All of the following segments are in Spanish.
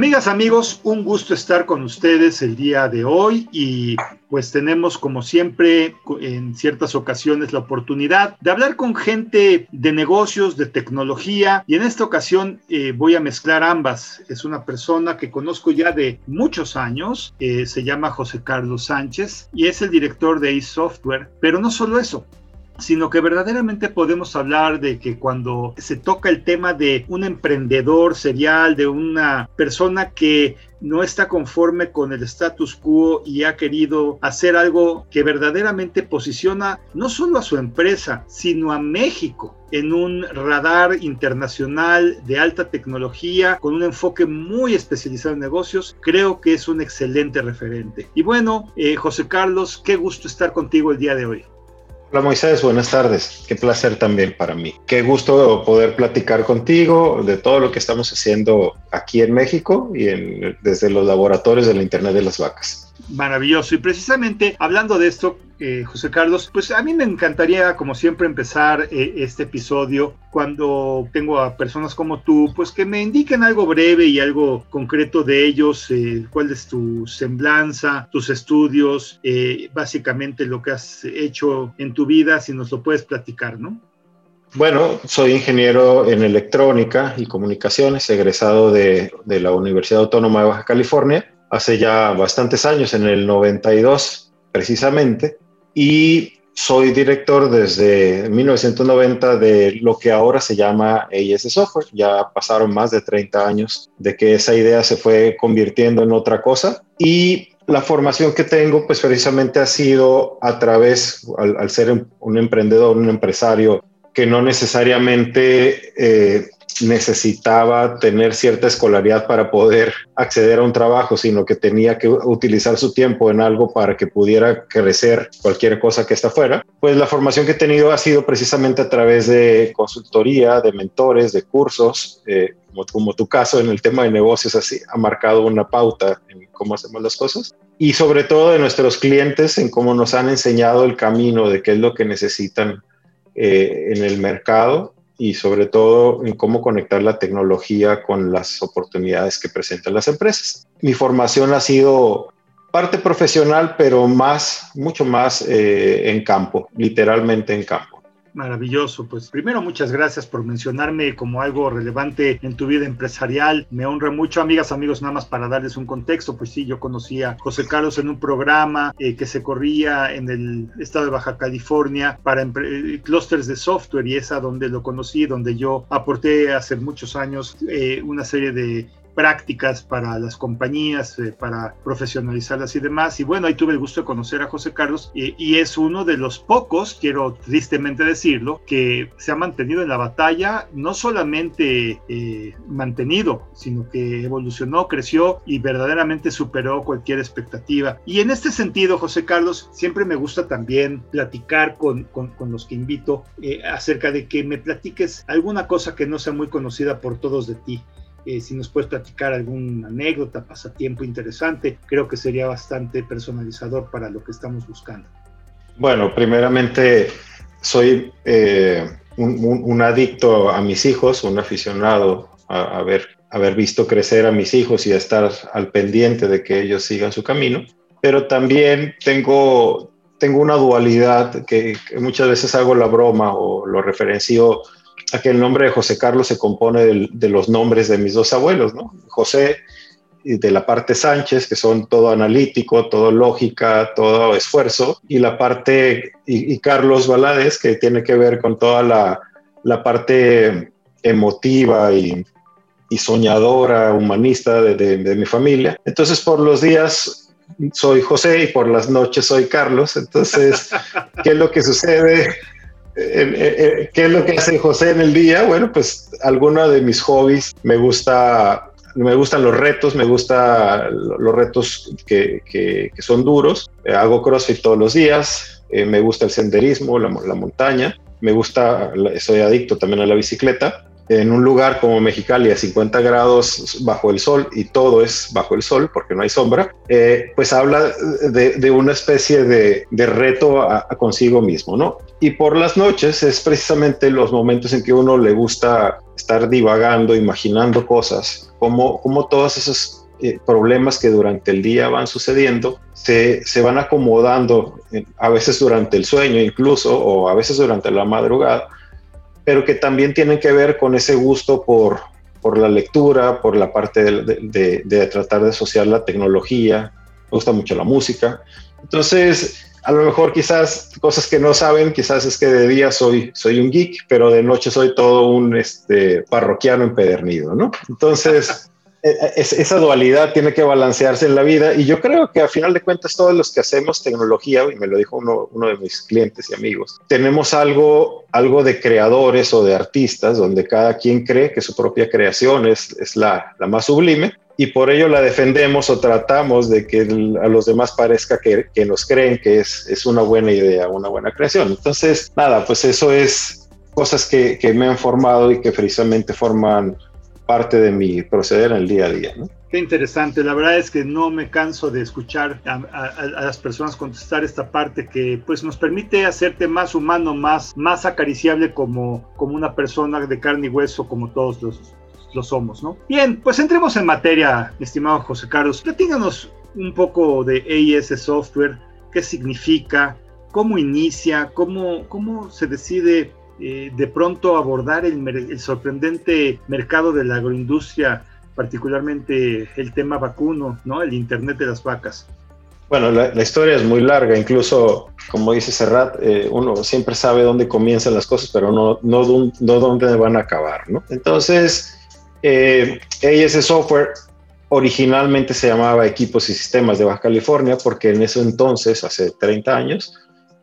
Amigas, amigos, un gusto estar con ustedes el día de hoy y pues tenemos como siempre en ciertas ocasiones la oportunidad de hablar con gente de negocios, de tecnología y en esta ocasión eh, voy a mezclar ambas. Es una persona que conozco ya de muchos años, eh, se llama José Carlos Sánchez y es el director de eSoftware, pero no solo eso, sino que verdaderamente podemos hablar de que cuando se toca el tema de un emprendedor serial, de una persona que no está conforme con el status quo y ha querido hacer algo que verdaderamente posiciona no solo a su empresa, sino a México en un radar internacional de alta tecnología con un enfoque muy especializado en negocios, creo que es un excelente referente. Y bueno, eh, José Carlos, qué gusto estar contigo el día de hoy. Hola Moisés, buenas tardes. Qué placer también para mí. Qué gusto poder platicar contigo de todo lo que estamos haciendo aquí en México y desde los laboratorios de la Internet de las Vacas. Maravilloso. Y precisamente hablando de esto, eh, José Carlos, pues a mí me encantaría, como siempre, empezar eh, este episodio cuando tengo a personas como tú, pues que me indiquen algo breve y algo concreto de ellos, eh, cuál es tu semblanza, tus estudios, básicamente lo que has hecho en tu vida, si nos lo puedes platicar, ¿no? Bueno, soy ingeniero en electrónica y comunicaciones, egresado de, de la Universidad Autónoma de Baja California hace ya bastantes años, en el 92 precisamente, y soy director desde 1990 de lo que ahora se llama AS Software. Ya pasaron más de 30 años de que esa idea se fue convirtiendo en otra cosa y la formación que tengo, pues precisamente ha sido a través, al, ser un emprendedor, un empresario, que no necesariamente eh, necesitaba tener cierta escolaridad para poder acceder a un trabajo, sino que tenía que utilizar su tiempo en algo para que pudiera crecer cualquier cosa que está fuera. Pues la formación que he tenido ha sido precisamente a través de consultoría, de mentores, de cursos, eh, como, tu caso en el tema de negocios, así ha marcado una pauta en cómo hacemos las cosas. Y sobre todo de nuestros clientes en cómo nos han enseñado el camino de qué es lo que necesitan eh, en el mercado y sobre todo en cómo conectar la tecnología con las oportunidades que presentan las empresas. Mi formación ha sido parte profesional, pero más, mucho más eh, en campo, literalmente en campo. Maravilloso, pues primero muchas gracias por mencionarme como algo relevante en tu vida empresarial. Me honra mucho, amigas, amigos, nada más para darles un contexto, pues sí, yo conocí a José Carlos en un programa eh, que se corría en el estado de Baja California para eh, clústeres de software y es donde lo conocí, donde yo aporté hace muchos años eh, una serie de prácticas para las compañías, eh, para profesionalizarlas y demás. Y bueno, ahí tuve el gusto de conocer a José Carlos y es uno de los pocos, quiero tristemente decirlo, que se ha mantenido en la batalla, no solamente eh, mantenido, sino que evolucionó, creció y verdaderamente superó cualquier expectativa. Y en este sentido, José Carlos, siempre me gusta también platicar con, con, los que invito eh, acerca de que me platiques alguna cosa que no sea muy conocida por todos de ti. Eh, si nos puedes platicar alguna anécdota, pasatiempo interesante, creo que sería bastante personalizador para lo que estamos buscando. Bueno, primeramente soy eh, un, adicto a mis hijos, un aficionado a, haber, haber visto crecer a mis hijos y a estar al pendiente de que ellos sigan su camino, pero también tengo, tengo una dualidad que, que muchas veces hago la broma o lo referencio a que el nombre de José Carlos se compone de, los nombres de mis dos abuelos, ¿no? José y de la parte Sánchez, que son todo analítico, todo lógica, todo esfuerzo, y la parte, y, Carlos Valadez, que tiene que ver con toda la, la parte emotiva y, soñadora, humanista de mi familia. Entonces, por los días soy José y por las noches soy Carlos. Entonces, ¿qué es lo que sucede? Eh, eh, eh, ¿Qué es lo que hace José en el día? Bueno, pues alguno de mis hobbies, me gusta, me gustan los retos, me gustan los retos que, que, son duros. hago CrossFit todos los días, me gusta el senderismo, la, la, montaña, me gusta, soy adicto también a la bicicleta en un lugar como Mexicali a 50 grados bajo el sol y todo es bajo el sol porque no hay sombra, eh, pues habla de, una especie de, reto a, consigo mismo, ¿no? Y por las noches es precisamente los momentos en que uno le gusta estar divagando, imaginando cosas, como, como todos esos eh, problemas que durante el día van sucediendo se, se van acomodando, a veces durante el sueño incluso, o a veces durante la madrugada, pero que también tienen que ver con ese gusto por, por la lectura, por la parte de, tratar de asociar la tecnología, me gusta mucho la música. Entonces, a lo mejor quizás cosas que no saben, quizás es que de día soy, soy un geek, pero de noche soy todo un este, parroquiano empedernido, ¿no? Entonces, esa dualidad tiene que balancearse en la vida y yo creo que a final de cuentas todos los que hacemos tecnología, y me lo dijo uno, de mis clientes y amigos, tenemos algo, algo de creadores o de artistas donde cada quien cree que su propia creación es, es la, la más sublime y por ello la defendemos o tratamos de que a los demás parezca que, que nos creen que es, es, una buena idea, una buena creación. Entonces, nada, pues eso es cosas que, que me han formado y que precisamente forman parte de mi proceder en el día a día. ¿no? Qué interesante, la verdad es que no me canso de escuchar a, las personas contestar esta parte que pues nos permite hacerte más humano, más, más acariciable como, como una persona de carne y hueso como todos los, lo somos, ¿no? Bien, pues entremos en materia, estimado José Carlos. Platíganos un poco de AES Software, qué significa, cómo inicia, cómo, cómo se decide eh, de pronto abordar el, sorprendente mercado de la agroindustria, particularmente el tema vacuno, ¿no? el Internet de las vacas. Bueno, la, historia es muy larga, incluso, como dice Serrat, eh, uno siempre sabe dónde comienzan las cosas, pero no, no, dónde van a acabar. ¿no? Entonces, eh, Software originalmente se llamaba Equipos y Sistemas de Baja California, porque en ese entonces, hace 30 años,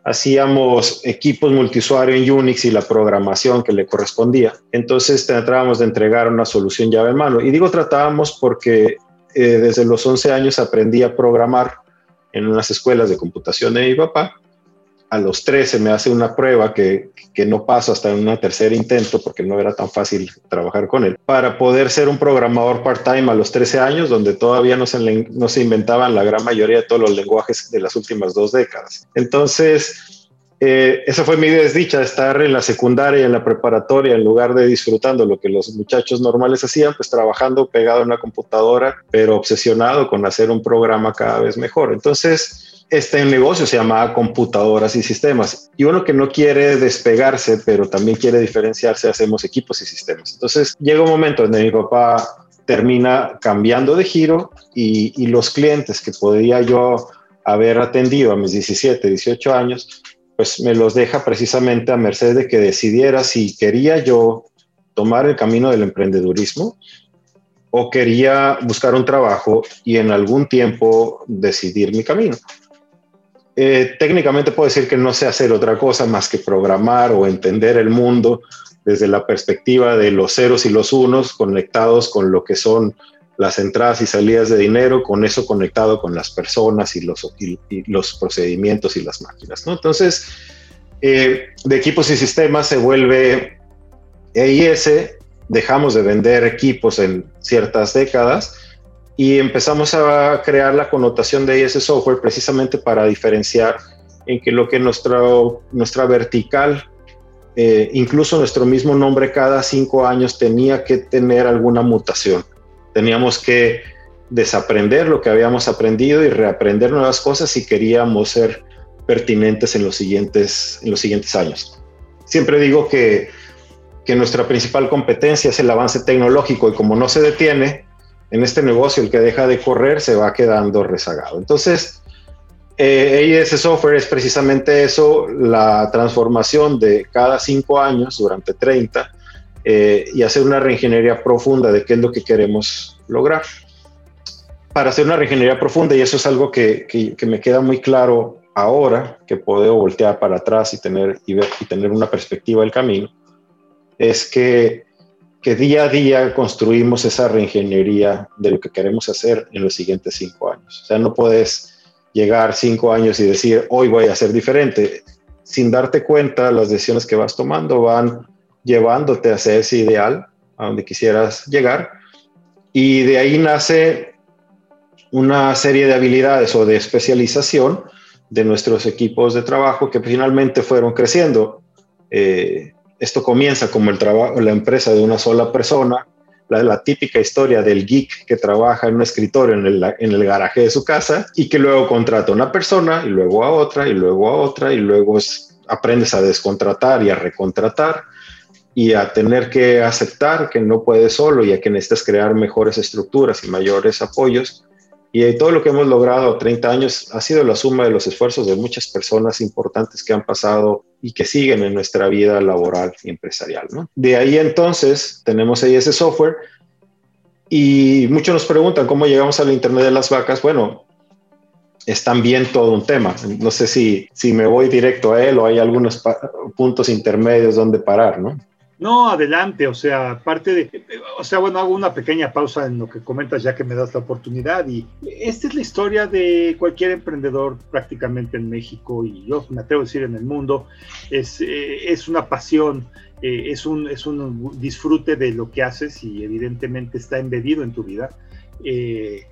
hacíamos equipos multiusuario en Unix y la programación que le correspondía. Entonces tratábamos de entregar una solución llave en mano. Y digo tratábamos porque eh, desde los 11 años aprendí a programar en unas escuelas de computación de mi papá a los 13 me hace una prueba que, que no paso hasta en un tercer intento porque no era tan fácil trabajar con él, para poder ser un programador part-time a los 13 años, donde todavía no se, no se inventaban la gran mayoría de todos los lenguajes de las últimas dos décadas. Entonces, eh, esa fue mi desdicha, estar en la secundaria y en la preparatoria, en lugar de disfrutando lo que los muchachos normales hacían, pues trabajando pegado en una computadora, pero obsesionado con hacer un programa cada vez mejor. Entonces, este negocio se llamaba computadoras y sistemas. Y uno que no quiere despegarse, pero también quiere diferenciarse, hacemos equipos y sistemas. Entonces llega un momento donde mi papá termina cambiando de giro y, los clientes que podía yo haber atendido a mis 17, 18 años, pues me los deja precisamente a merced de que decidiera si quería yo tomar el camino del emprendedurismo o quería buscar un trabajo y en algún tiempo decidir mi camino. Eh, técnicamente puedo decir que no sé hacer otra cosa más que programar o entender el mundo desde la perspectiva de los ceros y los unos conectados con lo que son las entradas y salidas de dinero, con eso conectado con las personas y los, procedimientos y las máquinas. Entonces, eh, de equipos y sistemas se vuelve EIS, dejamos de vender equipos en ciertas décadas y empezamos a crear la connotación de ese software precisamente para diferenciar en que lo que nuestra, nuestra vertical, eh, incluso nuestro mismo nombre cada cinco años tenía que tener alguna mutación. Teníamos que desaprender lo que habíamos aprendido y reaprender nuevas cosas si queríamos ser pertinentes en los siguientes, en los siguientes años. Siempre digo que, que nuestra principal competencia es el avance tecnológico y como no se detiene, en este negocio el que deja de correr se va quedando rezagado. Entonces, eh, Software es precisamente eso, la transformación de cada cinco años durante 30 eh, y hacer una reingeniería profunda de qué es lo que queremos lograr. Para hacer una reingeniería profunda, y eso es algo que, que, me queda muy claro ahora, que puedo voltear para atrás y tener, y tener una perspectiva del camino, es que que día a día construimos esa reingeniería de lo que queremos hacer en los siguientes cinco años. O sea, no puedes llegar cinco años y decir, hoy voy a ser diferente. Sin darte cuenta, las decisiones que vas tomando van llevándote hacia ese ideal a donde quisieras llegar. Y de ahí nace una serie de habilidades o de especialización de nuestros equipos de trabajo que finalmente fueron creciendo. Eh, esto comienza como el trabajo, la empresa de una sola persona, la, típica historia del geek que trabaja en un escritorio en el, garaje de su casa y que luego contrata a una persona y luego a otra y luego a otra y luego aprendes a descontratar y a recontratar y a tener que aceptar que no puedes solo y a que necesitas crear mejores estructuras y mayores apoyos. Y todo lo que hemos logrado a 30 años ha sido la suma de los esfuerzos de muchas personas importantes que han pasado y que siguen en nuestra vida laboral y empresarial. ¿no? De ahí entonces tenemos ahí ese software y muchos nos preguntan cómo llegamos al Internet de las vacas. Bueno, es también todo un tema. No sé si, si me voy directo a él o hay algunos puntos intermedios donde parar, ¿no? No, adelante, o sea, aparte de, o sea, bueno, hago una pequeña pausa en lo que comentas ya que me das la oportunidad y esta es la historia de cualquier emprendedor prácticamente en México y yo me atrevo a decir en el mundo, es, eh, es una pasión, eh, es, un, es un disfrute de lo que haces y evidentemente está embedido en tu vida. Eh,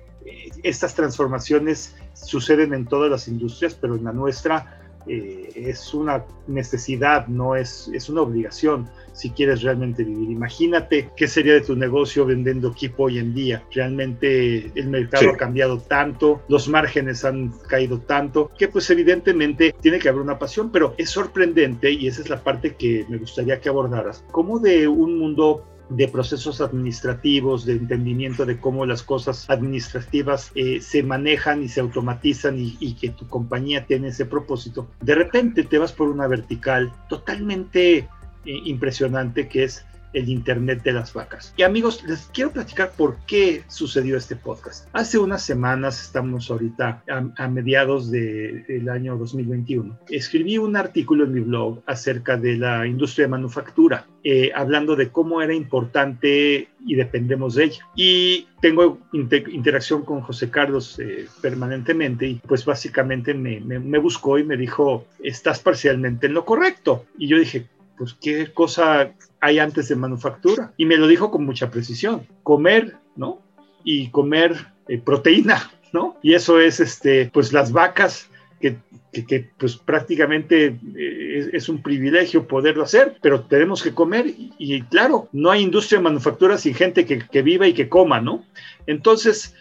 estas transformaciones suceden en todas las industrias, pero en la nuestra eh, es una necesidad, no es, es una obligación si quieres realmente vivir. Imagínate qué sería de tu negocio vendiendo equipo hoy en día. Realmente el mercado ha cambiado tanto, los márgenes han caído tanto, que pues evidentemente tiene que haber una pasión, pero es sorprendente y esa es la parte que me gustaría que abordaras. Como de un mundo de procesos administrativos, de entendimiento de cómo las cosas administrativas eh, se manejan y se automatizan y, que tu compañía tiene ese propósito, de repente te vas por una vertical totalmente eh, impresionante que es el Internet de las vacas. Y amigos, les quiero platicar por qué sucedió este podcast. Hace unas semanas, estamos ahorita a, mediados del año 2021, escribí un artículo en mi blog acerca de la industria de manufactura, eh, hablando de cómo era importante y dependemos de ella. Y tengo interacción con José Carlos eh, permanentemente y pues básicamente me, me buscó y me dijo, estás parcialmente en lo correcto. Y yo dije, pues qué cosa hay antes de manufactura. Y me lo dijo con mucha precisión, comer, ¿no? Y comer eh, proteína, ¿no? Y eso es, este, pues las vacas que, que, pues prácticamente eh, es, un privilegio poderlo hacer, pero tenemos que comer y, claro, no hay industria de manufactura sin gente que, que viva y que coma, ¿no? Entonces,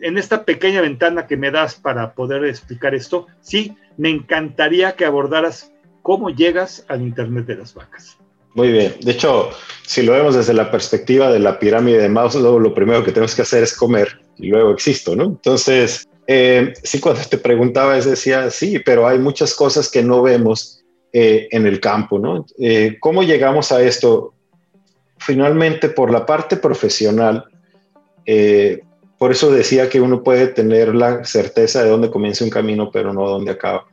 en esta pequeña ventana que me das para poder explicar esto, sí, me encantaría que abordaras cómo llegas al Internet de las vacas. Muy bien. De hecho, si lo vemos desde la perspectiva de la pirámide de Maslow, lo primero que tenemos que hacer es comer y luego existo, ¿no? Entonces, eh, sí, cuando te preguntaba, decía, sí, pero hay muchas cosas que no vemos eh, en el campo, ¿no? Eh, ¿Cómo llegamos a esto? Finalmente, por la parte profesional, por eso decía que uno puede tener la certeza de dónde comienza un camino, pero no dónde acaba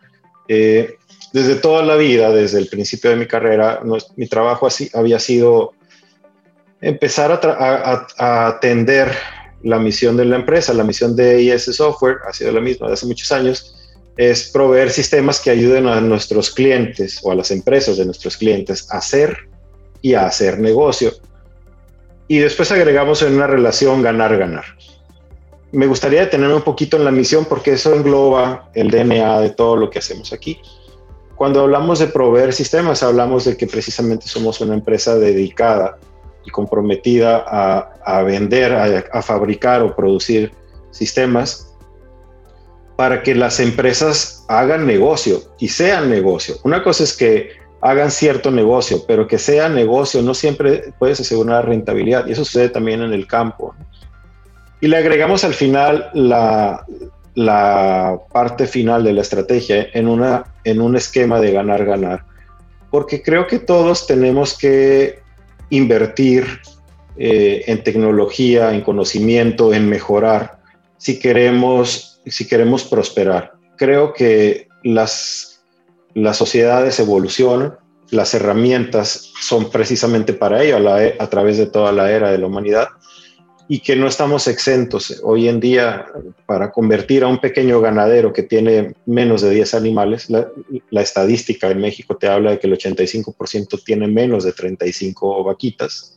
desde toda la vida, desde el principio de mi carrera, mi trabajo así, había sido empezar a, atender la misión de la empresa, la misión de IS Software, ha sido la misma de hace muchos años, es proveer sistemas que ayuden a nuestros clientes o a las empresas de nuestros clientes a hacer y a hacer negocio. Y después agregamos en una relación ganar-ganar. Me gustaría detenerme un poquito en la misión porque eso engloba el DNA de todo lo que hacemos aquí. Cuando hablamos de proveer sistemas, hablamos de que precisamente somos una empresa dedicada y comprometida a, vender, a, fabricar o producir sistemas para que las empresas hagan negocio y sean negocio. Una cosa es que hagan cierto negocio, pero que sea negocio no siempre puedes asegurar rentabilidad y eso sucede también en el campo. Y le agregamos al final la, la parte final de la estrategia en, una, en un esquema de ganar-ganar. Porque creo que todos tenemos que invertir eh, en tecnología, en conocimiento, en mejorar, si queremos, si queremos prosperar. Creo que las, las sociedades evolucionan, las herramientas son precisamente para ello a, a través de toda la era de la humanidad y que no estamos exentos. Hoy en día, para convertir a un pequeño ganadero que tiene menos de 10 animales, la, estadística en México te habla de que el 85% tiene menos de 35 vaquitas.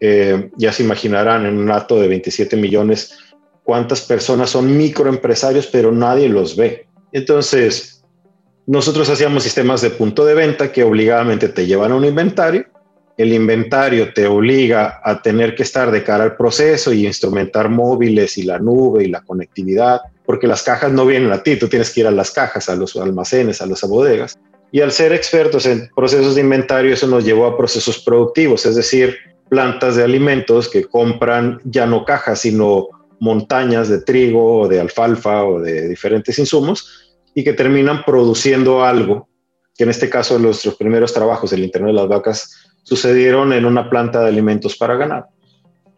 eh, ya se imaginarán en un acto de 27 millones cuántas personas son microempresarios, pero nadie los ve. Entonces, nosotros hacíamos sistemas de punto de venta que obligadamente te llevan a un inventario. El inventario te obliga a tener que estar de cara al proceso y instrumentar móviles y la nube y la conectividad, porque las cajas no vienen a ti, tú tienes que ir a las cajas, a los almacenes, a las bodegas. Y al ser expertos en procesos de inventario, eso nos llevó a procesos productivos, es decir, plantas de alimentos que compran ya no cajas, sino montañas de trigo o de alfalfa o de diferentes insumos y que terminan produciendo algo, que en este caso nuestros primeros trabajos del Internet de las Vacas sucedieron en una planta de alimentos para ganado.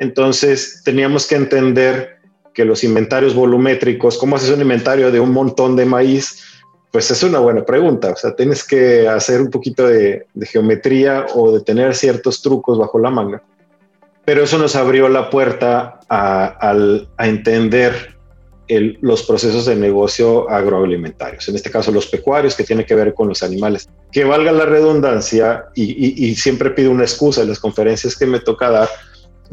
Entonces teníamos que entender que los inventarios volumétricos, ¿cómo haces un inventario de un montón de maíz? Pues es una buena pregunta. O sea, tienes que hacer un poquito de, geometría o de tener ciertos trucos bajo la manga. Pero eso nos abrió la puerta a, entender los procesos de negocio agroalimentarios, en este caso los pecuarios, que tiene que ver con los animales. Que valga la redundancia, y, y siempre pido una excusa en las conferencias que me toca dar,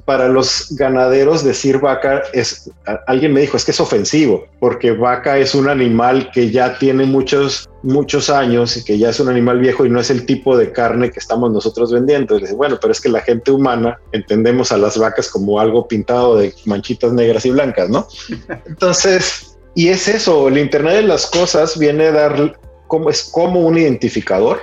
para los ganaderos decir vaca es, alguien me dijo, es que es ofensivo, porque vaca es un animal que ya tiene muchos, muchos años y que ya es un animal viejo y no es el tipo de carne que estamos nosotros vendiendo. Y bueno, pero es que la gente humana entendemos a las vacas como algo pintado de manchitas negras y blancas, ¿no? Entonces, y es eso, el Internet de las Cosas viene a dar como, es como un identificador,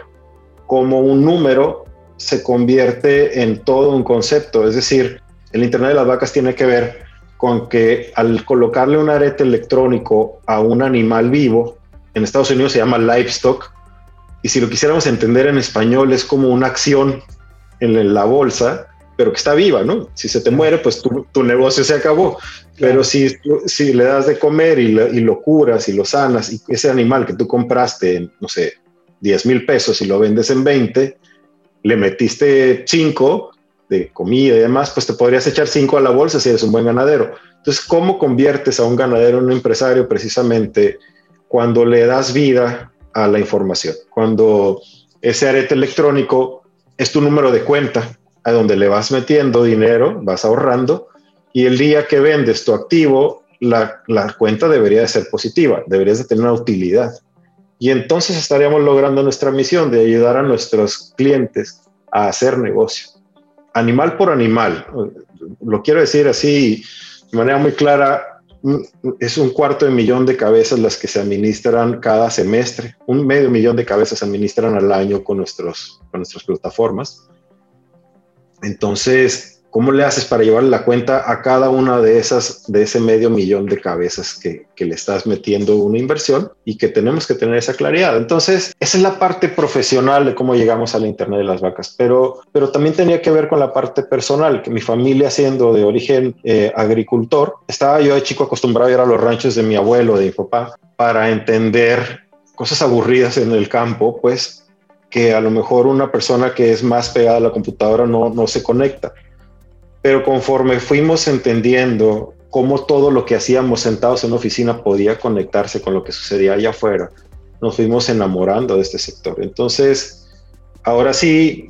como un número se convierte en todo un concepto. Es decir, el Internet de las vacas tiene que ver con que al colocarle un arete electrónico a un animal vivo, en Estados Unidos se llama livestock, y si lo quisiéramos entender en español es como una acción en la bolsa, pero que está viva, ¿no? Si se te muere, pues tu, negocio se acabó. Pero si, si le das de comer y, y, lo curas y lo sanas, y ese animal que tú compraste en, no sé, 10 mil pesos y lo vendes en 20, le metiste 5, de comida y demás, pues te podrías echar cinco a la bolsa si eres un buen ganadero. Entonces, ¿cómo conviertes a un ganadero en un empresario? Precisamente cuando le das vida a la información, cuando ese arete electrónico es tu número de cuenta, a donde le vas metiendo dinero, vas ahorrando, y el día que vendes tu activo, la, la cuenta debería de ser positiva, deberías de tener una utilidad. Y entonces estaríamos logrando nuestra misión de ayudar a nuestros clientes a hacer negocio animal por animal. Lo quiero decir así de manera muy clara, es un cuarto de millón de cabezas las que se administran cada semestre, un medio millón de cabezas se administran al año con, nuestros, con nuestras plataformas. Entonces, ¿Cómo le haces para llevar la cuenta a cada una de esas, de ese medio millón de cabezas que, que, le estás metiendo una inversión y que tenemos que tener esa claridad? Entonces, esa es la parte profesional de cómo llegamos al Internet de las vacas, pero, pero también tenía que ver con la parte personal, que mi familia siendo de origen eh, agricultor, estaba yo de chico acostumbrado a ir a los ranchos de mi abuelo, de mi papá, para entender cosas aburridas en el campo, pues que a lo mejor una persona que es más pegada a la computadora no, no se conecta. Pero conforme fuimos entendiendo cómo todo lo que hacíamos sentados en la oficina podía conectarse con lo que sucedía allá afuera, nos fuimos enamorando de este sector. Entonces, ahora sí,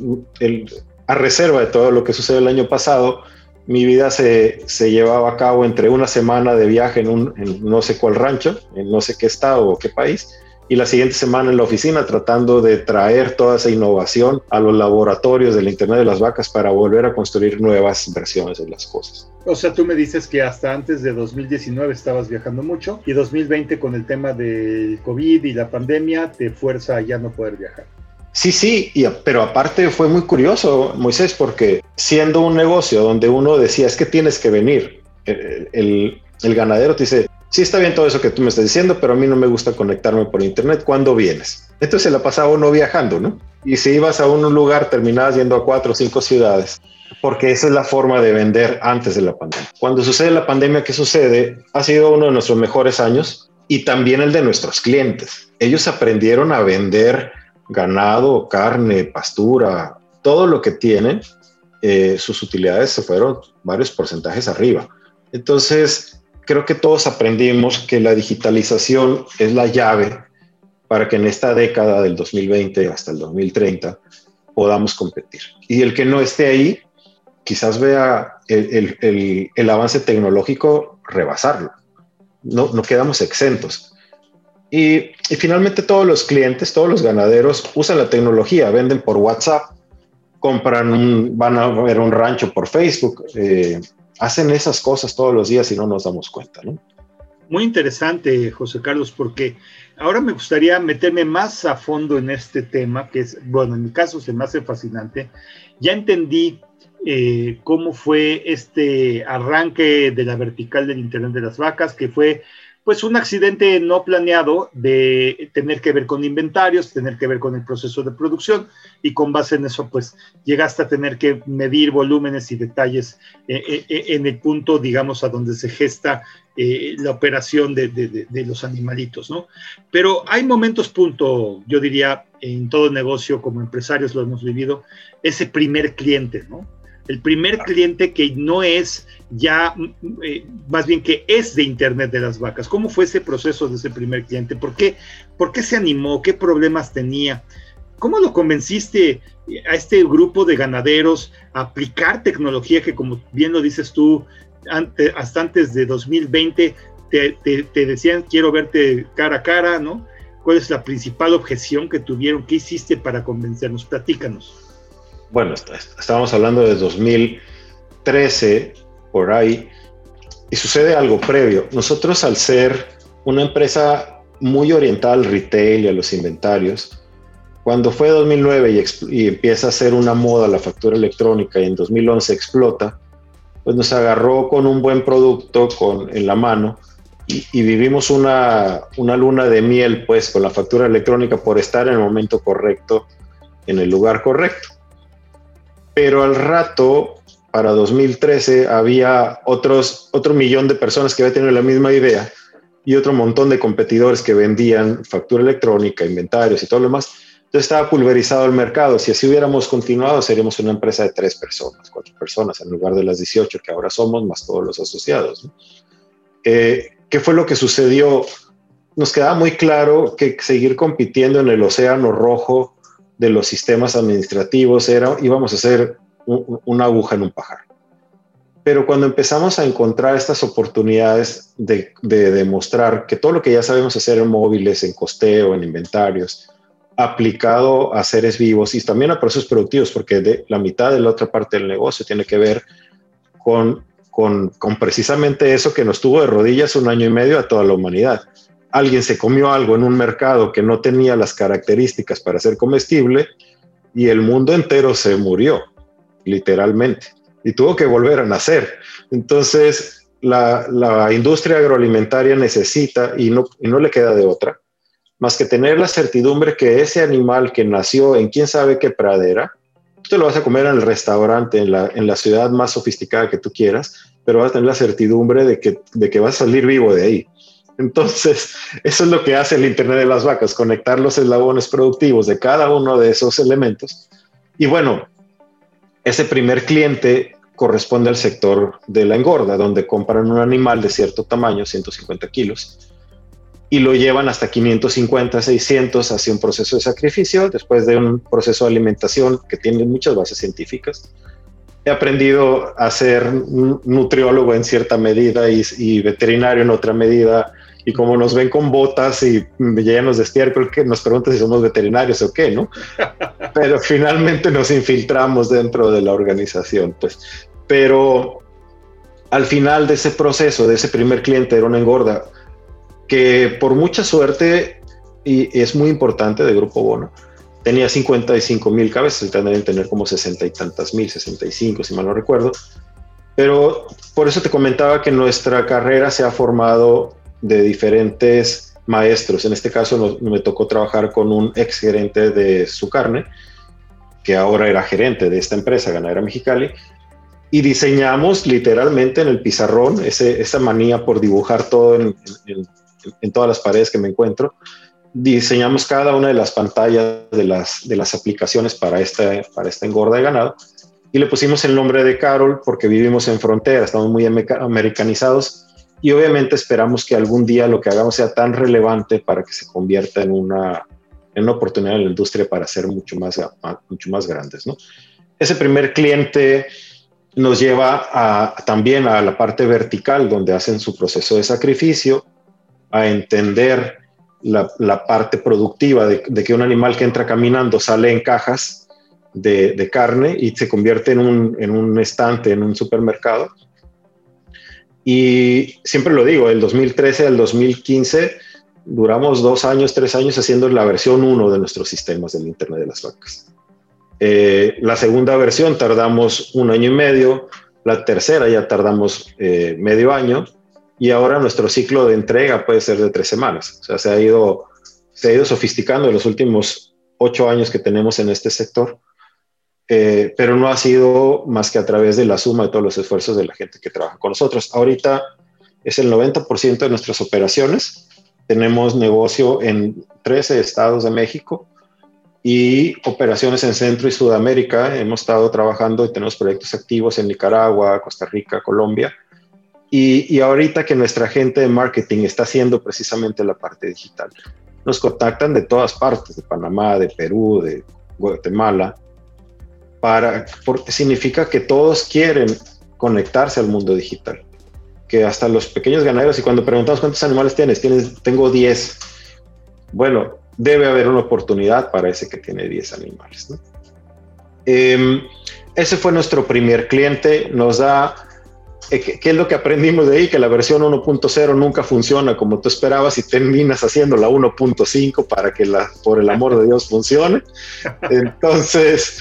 a reserva de todo lo que sucedió el año pasado, mi vida se, llevaba a cabo entre una semana de viaje en, un, en no sé cuál rancho, en no sé qué estado o qué país, y la siguiente semana en la oficina tratando de traer toda esa innovación a los laboratorios del Internet de las Vacas para volver a construir nuevas versiones de las cosas. O sea, tú me dices que hasta antes de 2019 estabas viajando mucho y 2020 con el tema del COVID y la pandemia te fuerza a ya no poder viajar. Sí, sí, pero aparte fue muy curioso, Moisés, porque siendo un negocio donde uno decía, es que tienes que venir, el, el ganadero te dice, sí está bien todo eso que tú me estás diciendo, pero a mí no me gusta conectarme por internet. ¿Cuándo vienes? Entonces se la pasaba uno viajando, ¿no? Y si ibas a un lugar, terminabas yendo a cuatro o cinco ciudades, porque esa es la forma de vender antes de la pandemia. Cuando sucede la pandemia, ¿qué sucede? Ha sido uno de nuestros mejores años y también el de nuestros clientes. Ellos aprendieron a vender ganado, carne, pastura, todo lo que tienen, eh, sus utilidades se fueron varios porcentajes arriba. Entonces, creo que todos aprendimos que la digitalización es la llave para que en esta década del 2020 hasta el 2030 podamos competir. Y el que no esté ahí, quizás vea el, avance tecnológico rebasarlo. No, no quedamos exentos. Y, finalmente todos los clientes, todos los ganaderos usan la tecnología, venden por WhatsApp, compran, van a ver un rancho por Facebook, eh, hacen esas cosas todos los días y no nos damos cuenta, ¿no? Muy interesante, José Carlos, porque ahora me gustaría meterme más a fondo en este tema, que es, bueno, en mi caso se me hace fascinante. Ya entendí eh, cómo fue este arranque de la vertical del Internet de las Vacas, que fue pues un accidente no planeado de tener que ver con inventarios, tener que ver con el proceso de producción y con base en eso pues llegaste a tener que medir volúmenes y detalles eh, eh, eh, en el punto digamos a donde se gesta la operación de, de, los animalitos, ¿no? Pero hay momentos punto, yo diría, en todo negocio como empresarios lo hemos vivido, ese primer cliente, ¿no? El primer cliente que no es ya, eh, más bien que es de Internet de las vacas. ¿Cómo fue ese proceso de ese primer cliente? ¿Por qué, ¿Por qué se animó? ¿Qué problemas tenía? ¿Cómo lo convenciste a este grupo de ganaderos a aplicar tecnología que, como bien lo dices tú, hasta antes de 2020 te, te decían quiero verte cara a cara, ¿no? ¿Cuál es la principal objeción que tuvieron? ¿Qué hiciste para convencernos? Platícanos bueno, estábamos hablando de 2013, por ahí, y sucede algo previo. Nosotros al ser una empresa muy orientada al retail y a los inventarios, cuando fue 2009 y, empieza a ser una moda la factura electrónica y en 2011 explota, pues nos agarró con un buen producto con, en la mano y, vivimos una, una, luna de miel pues con la factura electrónica por estar en el momento correcto, en el lugar correcto pero al rato, para 2013, había otros, otro millón de personas que habían tenido la misma idea y otro montón de competidores que vendían factura electrónica, inventarios y todo lo demás. Entonces estaba pulverizado el mercado. Si así hubiéramos continuado, seríamos una empresa de tres personas, cuatro personas, en lugar de las 18 que ahora somos, más todos los asociados. Eh, ¿Qué fue lo que sucedió? Nos quedaba muy claro que seguir compitiendo en el océano rojo de los sistemas administrativos era, íbamos a hacer una aguja en un pajar. Pero cuando empezamos a encontrar estas oportunidades de, demostrar que todo lo que ya sabemos hacer en móviles, en costeo, en inventarios, aplicado a seres vivos y también a procesos productivos, porque de, la mitad de la otra parte del negocio tiene que ver con, con, con precisamente eso que nos tuvo de rodillas un año y medio a toda la humanidad alguien se comió algo en un mercado que no tenía las características para ser comestible y el mundo entero se murió, literalmente, y tuvo que volver a nacer. Entonces, la, industria agroalimentaria necesita, y no, le queda de otra, más que tener la certidumbre que ese animal que nació en quién sabe qué pradera, tú te lo vas a comer en el restaurante, en la, en la ciudad más sofisticada que tú quieras, pero vas a tener la certidumbre de que, de que vas a salir vivo de ahí. Entonces, eso es lo que hace el Internet de las vacas, conectar los eslabones productivos de cada uno de esos elementos. Y bueno, ese primer cliente corresponde al sector de la engorda, donde compran un animal de cierto tamaño, 150 kilos, y lo llevan hasta 550, 600 hacia un proceso de sacrificio, después de un proceso de alimentación que tiene muchas bases científicas. He aprendido a ser nutriólogo en cierta medida y, y veterinario en otra medida y como nos ven con botas y llenos de estiércol, que nos preguntan si somos veterinarios o qué, ¿no? Pero finalmente nos infiltramos dentro de la organización, pues. Pero al final de ese proceso, de ese primer cliente, era una engorda que por mucha suerte, y, es muy importante de Grupo Bono, tenía 55 mil cabezas, deben tener como 60 y tantas mil, 65 si mal no recuerdo. Pero por eso te comentaba que nuestra carrera se ha formado de diferentes maestros. En este caso me tocó trabajar con un ex gerente de su carne, que ahora era gerente de esta empresa, Ganadera Mexicali, y diseñamos literalmente en el pizarrón ese, esa manía por dibujar todo en, en, todas las paredes que me encuentro. Diseñamos cada una de las pantallas de las, de las aplicaciones para esta, para esta engorda de ganado y le pusimos el nombre de Carol porque vivimos en frontera, estamos muy americanizados y obviamente esperamos que algún día lo que hagamos sea tan relevante para que se convierta en una, en una oportunidad en la industria para ser mucho más, mucho más grandes. ¿no? Ese primer cliente nos lleva a, también a la parte vertical donde hacen su proceso de sacrificio, a entender la, parte productiva de, que un animal que entra caminando sale en cajas de, carne y se convierte en un, en un estante en un supermercado. Y siempre lo digo, del 2013 al 2015 duramos dos años, tres años haciendo la versión 1 de nuestros sistemas del Internet de las vacas. Eh, la segunda versión tardamos un año y medio, la tercera ya tardamos eh, medio año y ahora nuestro ciclo de entrega puede ser de tres semanas. O sea, se ha ido, se ha ido sofisticando en los últimos ocho años que tenemos en este sector, eh, pero no ha sido más que a través de la suma de todos los esfuerzos de la gente que trabaja con nosotros. Ahorita es el 90% de nuestras operaciones. Tenemos negocio en 13 estados de México y operaciones en Centro y Sudamérica. Hemos estado trabajando y tenemos proyectos activos en Nicaragua, Costa Rica, Colombia. Y, ahorita que nuestra gente de marketing está haciendo precisamente la parte digital, nos contactan de todas partes, de Panamá, de Perú, de Guatemala, para, porque significa que todos quieren conectarse al mundo digital. Que hasta los pequeños ganaderos, y cuando preguntamos cuántos animales tienes, tienes tengo 10. Bueno, debe haber una oportunidad para ese que tiene 10 animales. Em, ese fue nuestro primer cliente, nos da, eh, ¿qué es lo que aprendimos de ahí? Que la versión 1.0 nunca funciona como tú esperabas y terminas haciendo la 1.5 para que la, por el amor de Dios funcione. Entonces,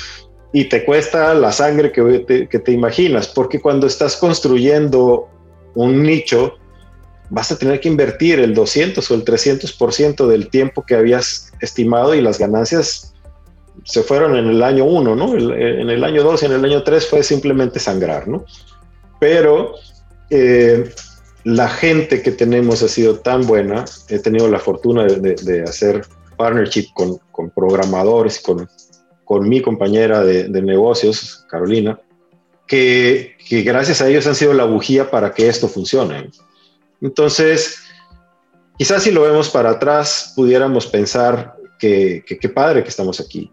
y te cuesta la sangre que que te imaginas, porque cuando estás construyendo un nicho, vas a tener que invertir el 200 o el 300% del tiempo que habías estimado y las ganancias se fueron en el año 1, ¿no? en el año 2 y en el año 3 fue simplemente sangrar, ¿no? Pero eh, la gente que tenemos ha sido tan buena, he tenido la fortuna de, hacer partnership con, con programadores, con, con mi compañera de, de negocios, Carolina, que, que, gracias a ellos han sido la bujía para que esto funcione. Entonces, quizás si lo vemos para atrás, pudiéramos pensar que qué padre que estamos aquí,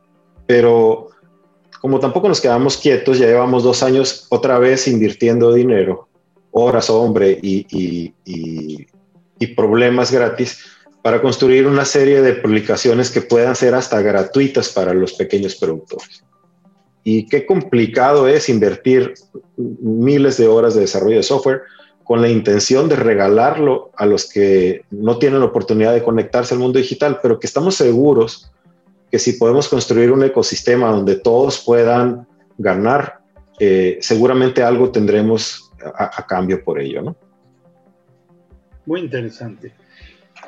pero como tampoco nos quedamos quietos, ya llevamos dos años otra vez invirtiendo dinero, horas, hombre, y, y problemas gratis para construir una serie de publicaciones que puedan ser hasta gratuitas para los pequeños productores. Y qué complicado es invertir miles de horas de desarrollo de software con la intención de regalarlo a los que no tienen oportunidad de conectarse al mundo digital, pero que estamos seguros que si podemos construir un ecosistema donde todos puedan ganar, eh, seguramente algo tendremos a, cambio por ello, ¿no? Muy interesante.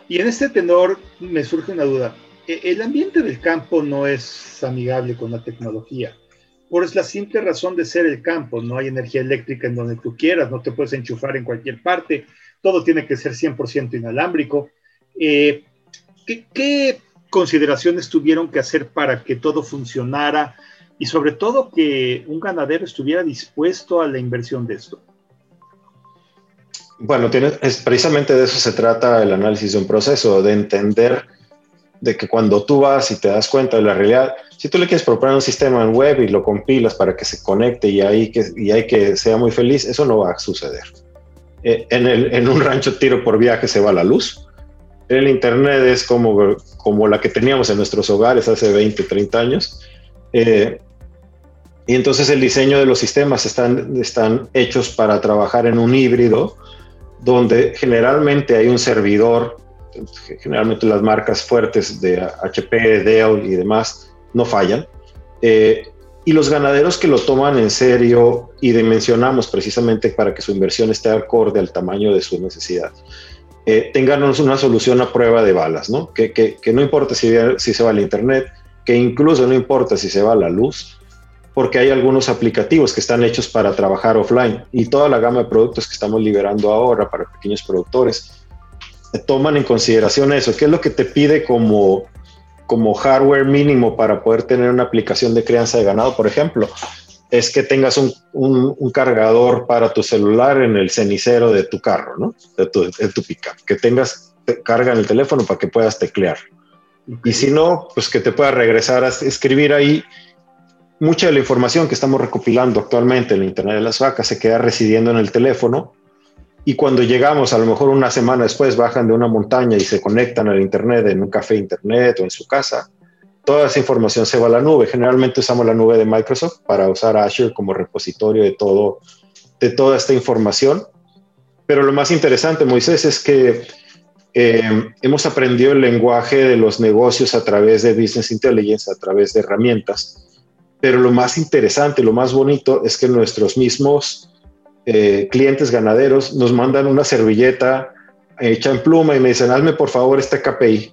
Y en este tenor me surge una duda. E, el ambiente del campo no es amigable con la tecnología por la simple razón de ser el campo. No hay energía eléctrica en donde tú quieras, no te puedes enchufar en cualquier parte, todo tiene que ser 100% inalámbrico. Eh, ¿qué, consideraciones tuvieron que hacer para que todo funcionara y sobre todo que un ganadero estuviera dispuesto a la inversión de esto? Bueno, tiene, es, precisamente de eso se trata el análisis de un proceso, de entender de que cuando tú vas y te das cuenta de la realidad, si tú le quieres proponer un sistema en web y lo compilas para que se conecte y ahí que, y hay que sea muy feliz, eso no va a suceder. Eh, en, el, en, un rancho tiro por viaje se va la luz. El Internet es como, como la que teníamos en nuestros hogares hace 20, 30 años. Eh, y entonces el diseño de los sistemas están, están hechos para trabajar en un híbrido donde generalmente hay un servidor, generalmente las marcas fuertes de HP, Dell y demás, no fallan. Eh, y los ganaderos que lo toman en serio y dimensionamos precisamente para que su inversión esté acorde al tamaño de su necesidad, eh, una solución a prueba de balas, ¿no? Que, que, que, no importa si, si se va al internet, que incluso no importa si se va la luz, porque hay algunos aplicativos que están hechos para trabajar offline y toda la gama de productos que estamos liberando ahora para pequeños productores eh, toman en consideración eso, qué es lo que te pide como como hardware mínimo para poder tener una aplicación de crianza de ganado, por ejemplo, es que tengas un, un, cargador para tu celular en el cenicero de tu carro, ¿no? De tu, de tu pickup, que tengas carga en el teléfono para que puedas teclear. Y si no, pues que te pueda regresar a escribir ahí. mucha de la información que estamos recopilando actualmente en el Internet de las vacas se queda residiendo en el teléfono y cuando llegamos, a lo mejor una semana después, bajan de una montaña y se conectan al Internet en un café Internet o en su casa, toda esa información se va a la nube. Generalmente usamos la nube de Microsoft para usar Azure como repositorio de, todo, de toda esta información. Pero lo más interesante, Moisés, es que eh, hemos aprendido el lenguaje de los negocios a través de Business Intelligence, a través de herramientas. Pero lo más interesante, lo más bonito es que nuestros mismos eh, clientes ganaderos nos mandan una servilleta hecha en pluma y me dicen, hazme por favor este KPI.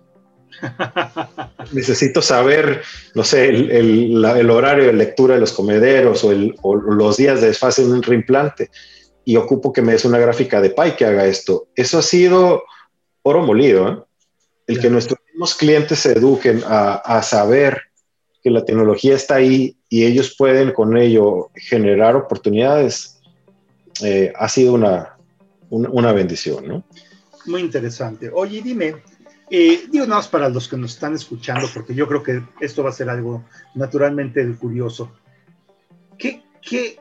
Necesito saber, no sé, el, horario de lectura de los comederos o, los días de desfase en un reimplante y ocupo que me des una gráfica de PI que haga esto. Eso ha sido oro molido. ¿eh? El que nuestros mismos clientes se eduquen a, saber que la tecnología está ahí y ellos pueden con ello generar oportunidades, eh, ha sido una, una, bendición. ¿no? Muy interesante. Oye, dime, eh, digo nada más para los que nos están escuchando, porque yo creo que esto va a ser algo naturalmente curioso. ¿Qué,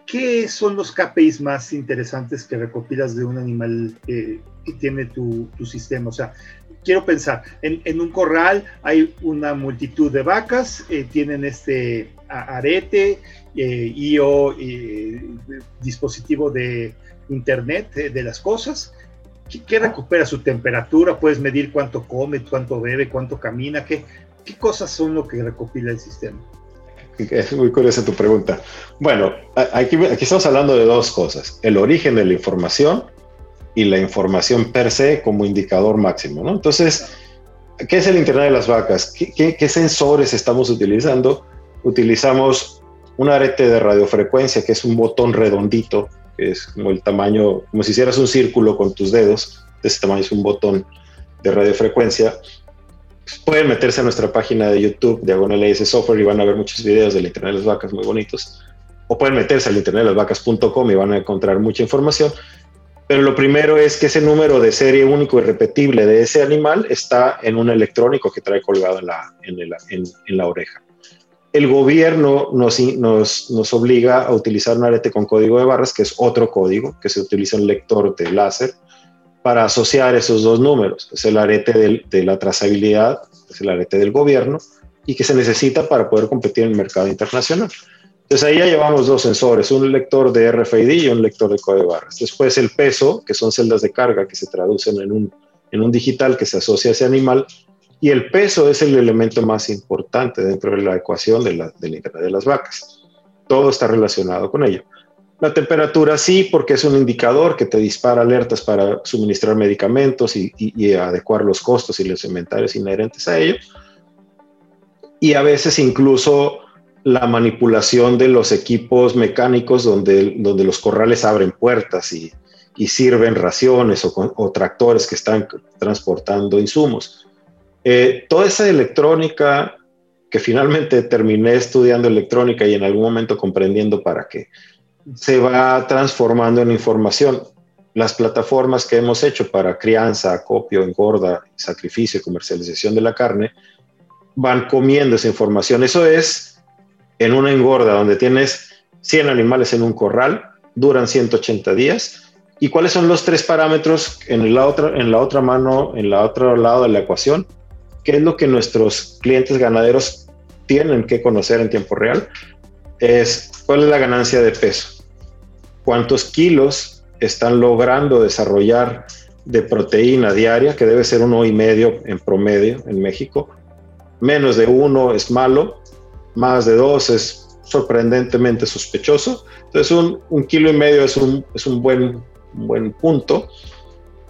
qué, son los KPIs más interesantes que recopilas de un animal eh, que tiene tu, tu, sistema? O sea, quiero pensar, en, en, un corral hay una multitud de vacas, eh, tienen este arete, IO, dispositivo de internet de las cosas, ¿Qué, recupera su temperatura? ¿Puedes medir cuánto come, cuánto bebe, cuánto camina? ¿Qué, qué cosas son lo que recopila el sistema? Es muy curiosa tu pregunta. Bueno, aquí, aquí estamos hablando de dos cosas. El origen de la información y la información per se como indicador máximo. ¿no? Entonces, ¿qué es el Internet de las vacas? ¿Qué, qué, sensores estamos utilizando? Utilizamos un arete de radiofrecuencia, que es un botón redondito es como el tamaño, como si hicieras un círculo con tus dedos, de ese tamaño es un botón de radiofrecuencia. Pueden meterse a nuestra página de YouTube, Diagonal AS Software, y van a ver muchos videos del Internet de las Vacas muy bonitos. O pueden meterse al internetlasvacas.com y van a encontrar mucha información. Pero lo primero es que ese número de serie único y repetible de ese animal está en un electrónico que trae colgado en la, en la oreja el gobierno nos, nos, obliga a utilizar un arete con código de barras, que es otro código que se utiliza en lector de láser, para asociar esos dos números. Es el arete de la trazabilidad, es el arete del gobierno, y que se necesita para poder competir en el mercado internacional. Entonces ahí ya llevamos dos sensores, un lector de RFID y un lector de código de barras. Después el peso, que son celdas de carga que se traducen en un, en un digital que se asocia a ese animal, y el peso es el elemento más importante dentro de la ecuación de la, del Internet de las vacas. Todo está relacionado con ello. La temperatura sí, porque es un indicador que te dispara alertas para suministrar medicamentos y, adecuar los costos y los inventarios inherentes a ello. Y a veces incluso la manipulación de los equipos mecánicos donde, donde los corrales abren puertas y, sirven raciones o tractores que están transportando insumos. Eh, toda esa electrónica que finalmente terminé estudiando electrónica y en algún momento comprendiendo para qué, se va transformando en información. Las plataformas que hemos hecho para crianza, acopio, engorda, sacrificio y comercialización de la carne van comiendo esa información. Eso es en una engorda donde tienes 100 animales en un corral, duran 180 días. ¿Y cuáles son los tres parámetros en la otra, en la otra mano, en la otro lado de la ecuación? ¿Qué es lo que nuestros clientes ganaderos tienen que conocer en tiempo real? Es cuál es la ganancia de peso, cuántos kilos están logrando desarrollar de proteína diaria, que debe ser uno y medio en promedio en México. Menos de uno es malo, más de dos es sorprendentemente sospechoso. Entonces un, un kilo y medio es un, es un buen, un buen punto.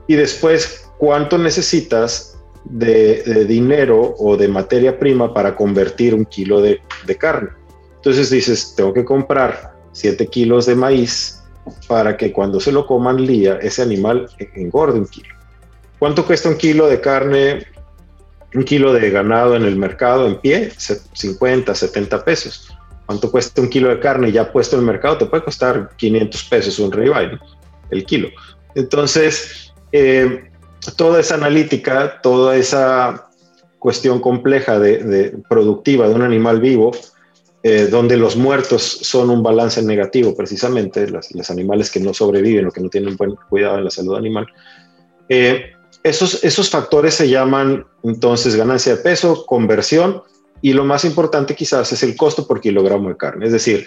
Y después, ¿cuánto necesitas de, dinero o de materia prima para convertir un kilo de, carne. Entonces dices, tengo que comprar 7 kilos de maíz para que cuando se lo coman lía, ese animal engorde un kilo. ¿Cuánto cuesta un kilo de carne, un kilo de ganado en el mercado en pie? 50, 70 pesos. ¿Cuánto cuesta un kilo de carne ya puesto en el mercado? Te puede costar 500 pesos un ribeye, el kilo. Entonces, eh, toda esa analítica, toda esa cuestión compleja de, productiva de un animal vivo, eh, donde los muertos son un balance negativo, precisamente, los, animales que no sobreviven o que no tienen buen cuidado en la salud animal. Eh, esos, esos factores se llaman entonces ganancia de peso, conversión y lo más importante quizás es el costo por kilogramo de carne. Es decir,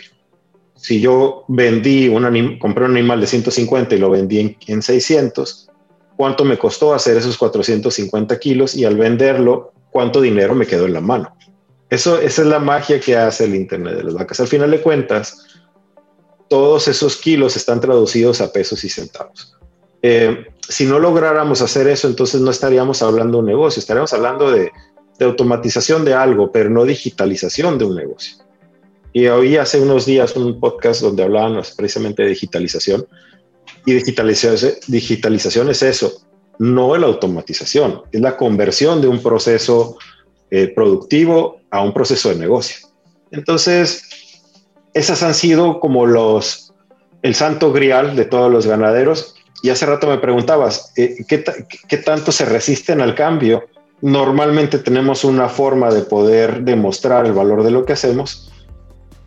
si yo vendí un compré un animal de 150 y lo vendí en, en 600, ¿cuánto me costó hacer esos 450 kilos? Y al venderlo, ¿cuánto dinero me quedó en la mano? Eso, esa es la magia que hace el Internet de las vacas. Al final de cuentas, todos esos kilos están traducidos a pesos y centavos. Eh, si no lográramos hacer eso, entonces no estaríamos hablando de un negocio, estaríamos hablando de, automatización de algo, pero no digitalización de un negocio. Y oí hace unos días un podcast donde hablaban precisamente de digitalización. Y digitalización, es eso, no la automatización, es la conversión de un proceso eh, productivo a un proceso de negocio. Entonces, esas han sido como los, el santo grial de todos los ganaderos. Y hace rato me preguntabas, eh, ¿qué, ¿qué, tanto se resisten al cambio? Normalmente tenemos una forma de poder demostrar el valor de lo que hacemos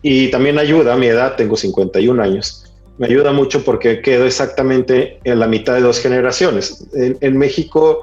y también ayuda, a mi edad, tengo 51 años, me ayuda mucho porque quedo exactamente en la mitad de dos generaciones. En, México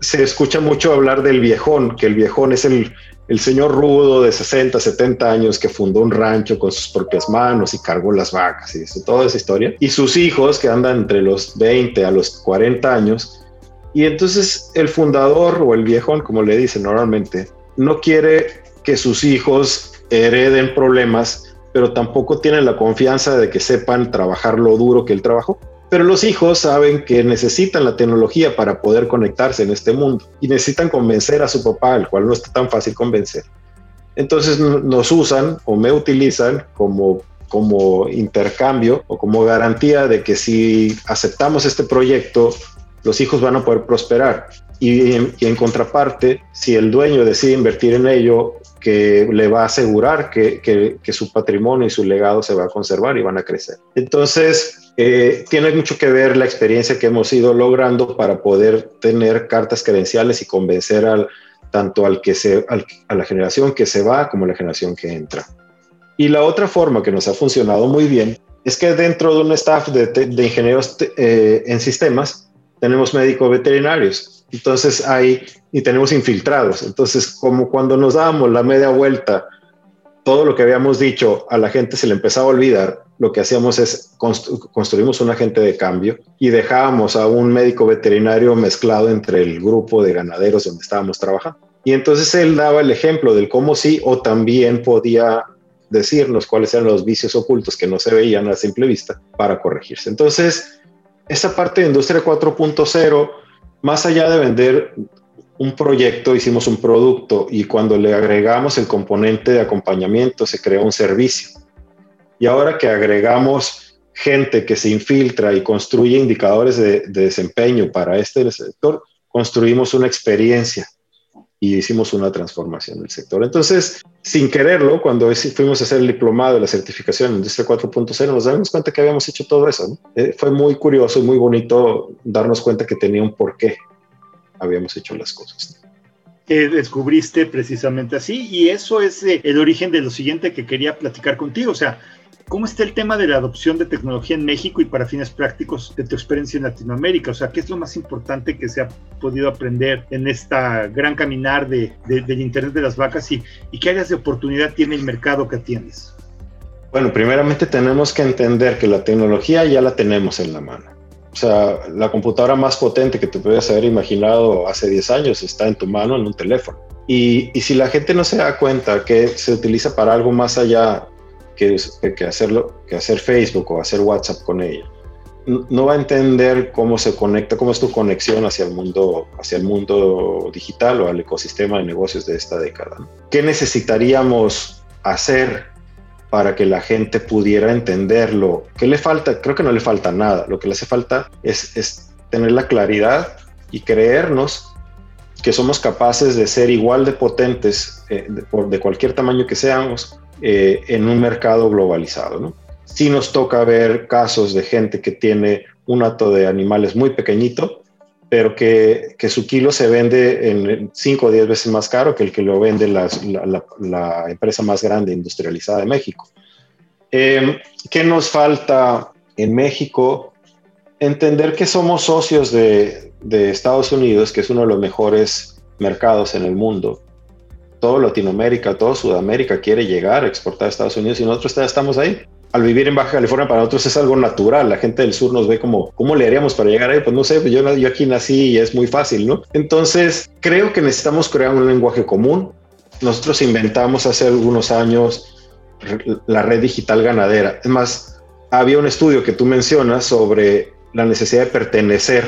se escucha mucho hablar del viejón, que el viejón es el, señor rudo de 60, 70 años que fundó un rancho con sus propias manos y cargó las vacas y toda esa historia. Y sus hijos que andan entre los 20 a los 40 años. Y entonces el fundador o el viejón, como le dicen normalmente, no quiere que sus hijos hereden problemas, pero tampoco tienen la confianza de que sepan trabajar lo duro que él trabajó. Pero los hijos saben que necesitan la tecnología para poder conectarse en este mundo y necesitan convencer a su papá, el cual no está tan fácil convencer. Entonces nos usan o me utilizan como, como intercambio o como garantía de que si aceptamos este proyecto, los hijos van a poder prosperar. Y en, contraparte, si el dueño decide invertir en ello, que le va a asegurar que, que, su patrimonio y su legado se va a conservar y van a crecer. Entonces, eh, tiene mucho que ver la experiencia que hemos ido logrando para poder tener cartas credenciales y convencer al, tanto al que se, a la generación que se va como a la generación que entra. Y la otra forma que nos ha funcionado muy bien es que dentro de un staff de, ingenieros eh, en sistemas tenemos médicos veterinarios. Entonces hay, y tenemos infiltrados. Entonces, como cuando nos dábamos la media vuelta, todo lo que habíamos dicho a la gente se le empezaba a olvidar lo que hacíamos es construimos un agente de cambio y dejábamos a un médico veterinario mezclado entre el grupo de ganaderos donde estábamos trabajando. Y entonces él daba el ejemplo del cómo sí o también podía decirnos cuáles eran los vicios ocultos que no se veían a simple vista para corregirse. Entonces, esa parte de Industria 4.0, más allá de vender un proyecto, hicimos un producto y cuando le agregamos el componente de acompañamiento se creó un servicio. Y ahora que agregamos gente que se infiltra y construye indicadores de, desempeño para este sector, construimos una experiencia y hicimos una transformación del sector. Entonces, sin quererlo, cuando fuimos a hacer el diplomado de la certificación en Industria 4.0, nos dimos cuenta que habíamos hecho todo eso. Eh, fue muy curioso y muy bonito darnos cuenta que tenía un porqué habíamos hecho las cosas. descubriste precisamente así y eso es eh, el origen de lo siguiente que quería platicar contigo. O sea, ¿Cómo está el tema de la adopción de tecnología en México y para fines prácticos de tu experiencia en Latinoamérica? O sea, ¿qué es lo más importante que se ha podido aprender en esta gran caminar de, del Internet de las vacas y, y qué áreas de oportunidad tiene el mercado que atiendes? Bueno, primeramente tenemos que entender que la tecnología ya la tenemos en la mano. O sea, la computadora más potente que te puedes haber imaginado hace 10 años está en tu mano en un teléfono. Y, y, si la gente no se da cuenta que se utiliza para algo más allá que, hacerlo, que hacer Facebook o hacer WhatsApp con ella. No va a entender cómo se conecta, cómo es tu conexión hacia el mundo, hacia el mundo digital o al ecosistema de negocios de esta década. ¿Qué necesitaríamos hacer para que la gente pudiera entenderlo? ¿Qué le falta? Creo que no le falta nada. Lo que le hace falta es, tener la claridad y creernos que somos capaces de ser igual de potentes eh, de, cualquier tamaño que seamos eh, en un mercado globalizado. Sí nos toca ver casos de gente que tiene un hato de animales muy pequeñito pero que, que, su kilo se vende en 5 o 10 veces más caro que el que lo vende la, empresa más grande industrializada de México. Eh, ¿Qué nos falta en México? Entender que somos socios de, de Estados Unidos, que es uno de los mejores mercados en el mundo. Todo Latinoamérica, todo Sudamérica quiere llegar a exportar a Estados Unidos y nosotros estamos ahí al vivir en Baja California para nosotros es algo natural. La gente del sur nos ve como, ¿cómo le haríamos para llegar ahí? Pues no sé, pues yo, yo aquí nací y es muy fácil, ¿no? Entonces, creo que necesitamos crear un lenguaje común. Nosotros inventamos hace algunos años la red digital ganadera. Es más, había un estudio que tú mencionas sobre la necesidad de pertenecer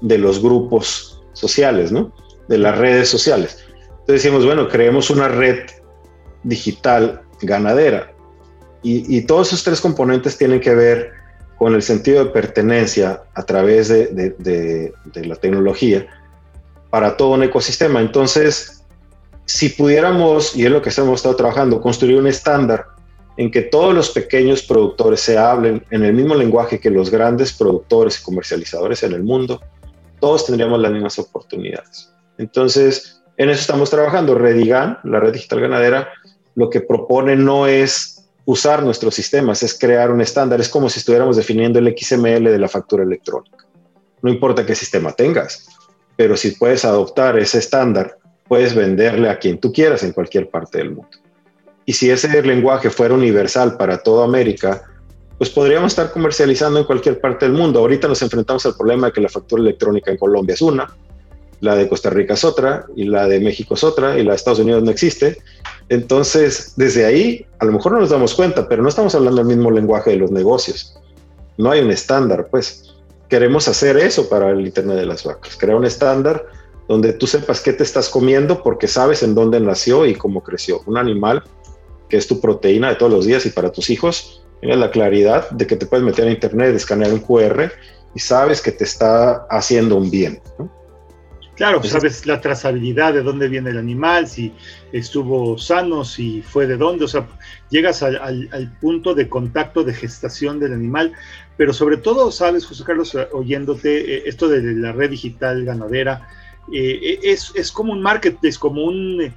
de los grupos sociales, ¿no? De las redes sociales. Entonces decimos, bueno, creemos una red digital ganadera y, todos esos tres componentes tienen que ver con el sentido de pertenencia a través de, la tecnología para todo un ecosistema. Entonces, si pudiéramos, y es lo que hemos estado trabajando, construir un estándar en que todos los pequeños productores se hablen en el mismo lenguaje que los grandes productores y comercializadores en el mundo, todos tendríamos las mismas oportunidades. Entonces, en eso estamos trabajando. Redigan, la red digital ganadera, lo que propone no es usar nuestros sistemas, es crear un estándar, es como si estuviéramos definiendo el XML de la factura electrónica. No importa qué sistema tengas, pero si puedes adoptar ese estándar, puedes venderle a quien tú quieras en cualquier parte del mundo. Y si ese lenguaje fuera universal para toda América, pues podríamos estar comercializando en cualquier parte del mundo. Ahorita nos enfrentamos al problema de que la factura electrónica en Colombia es una, la de Costa Rica es otra, y la de México es otra, y la de Estados Unidos no existe. Entonces, desde ahí, a lo mejor no nos damos cuenta, pero no estamos hablando el mismo lenguaje de los negocios. No hay un estándar, pues. Queremos hacer eso para el Internet de las Vacas, crear un estándar donde tú sepas qué te estás comiendo porque sabes en dónde nació y cómo creció. Un animal que es tu proteína de todos los días y para tus hijos, tienes la claridad de que te puedes meter a Internet, escanear un QR y sabes que te está haciendo un bien. ¿no? Claro, sabes la trazabilidad de dónde viene el animal, si estuvo sano, si fue de dónde, o sea, llegas al, punto de contacto de gestación del animal, pero sobre todo, sabes, José Carlos, eh, oyéndote, eh, esto de la red digital ganadera, eh, es, es, como un marketplace, como un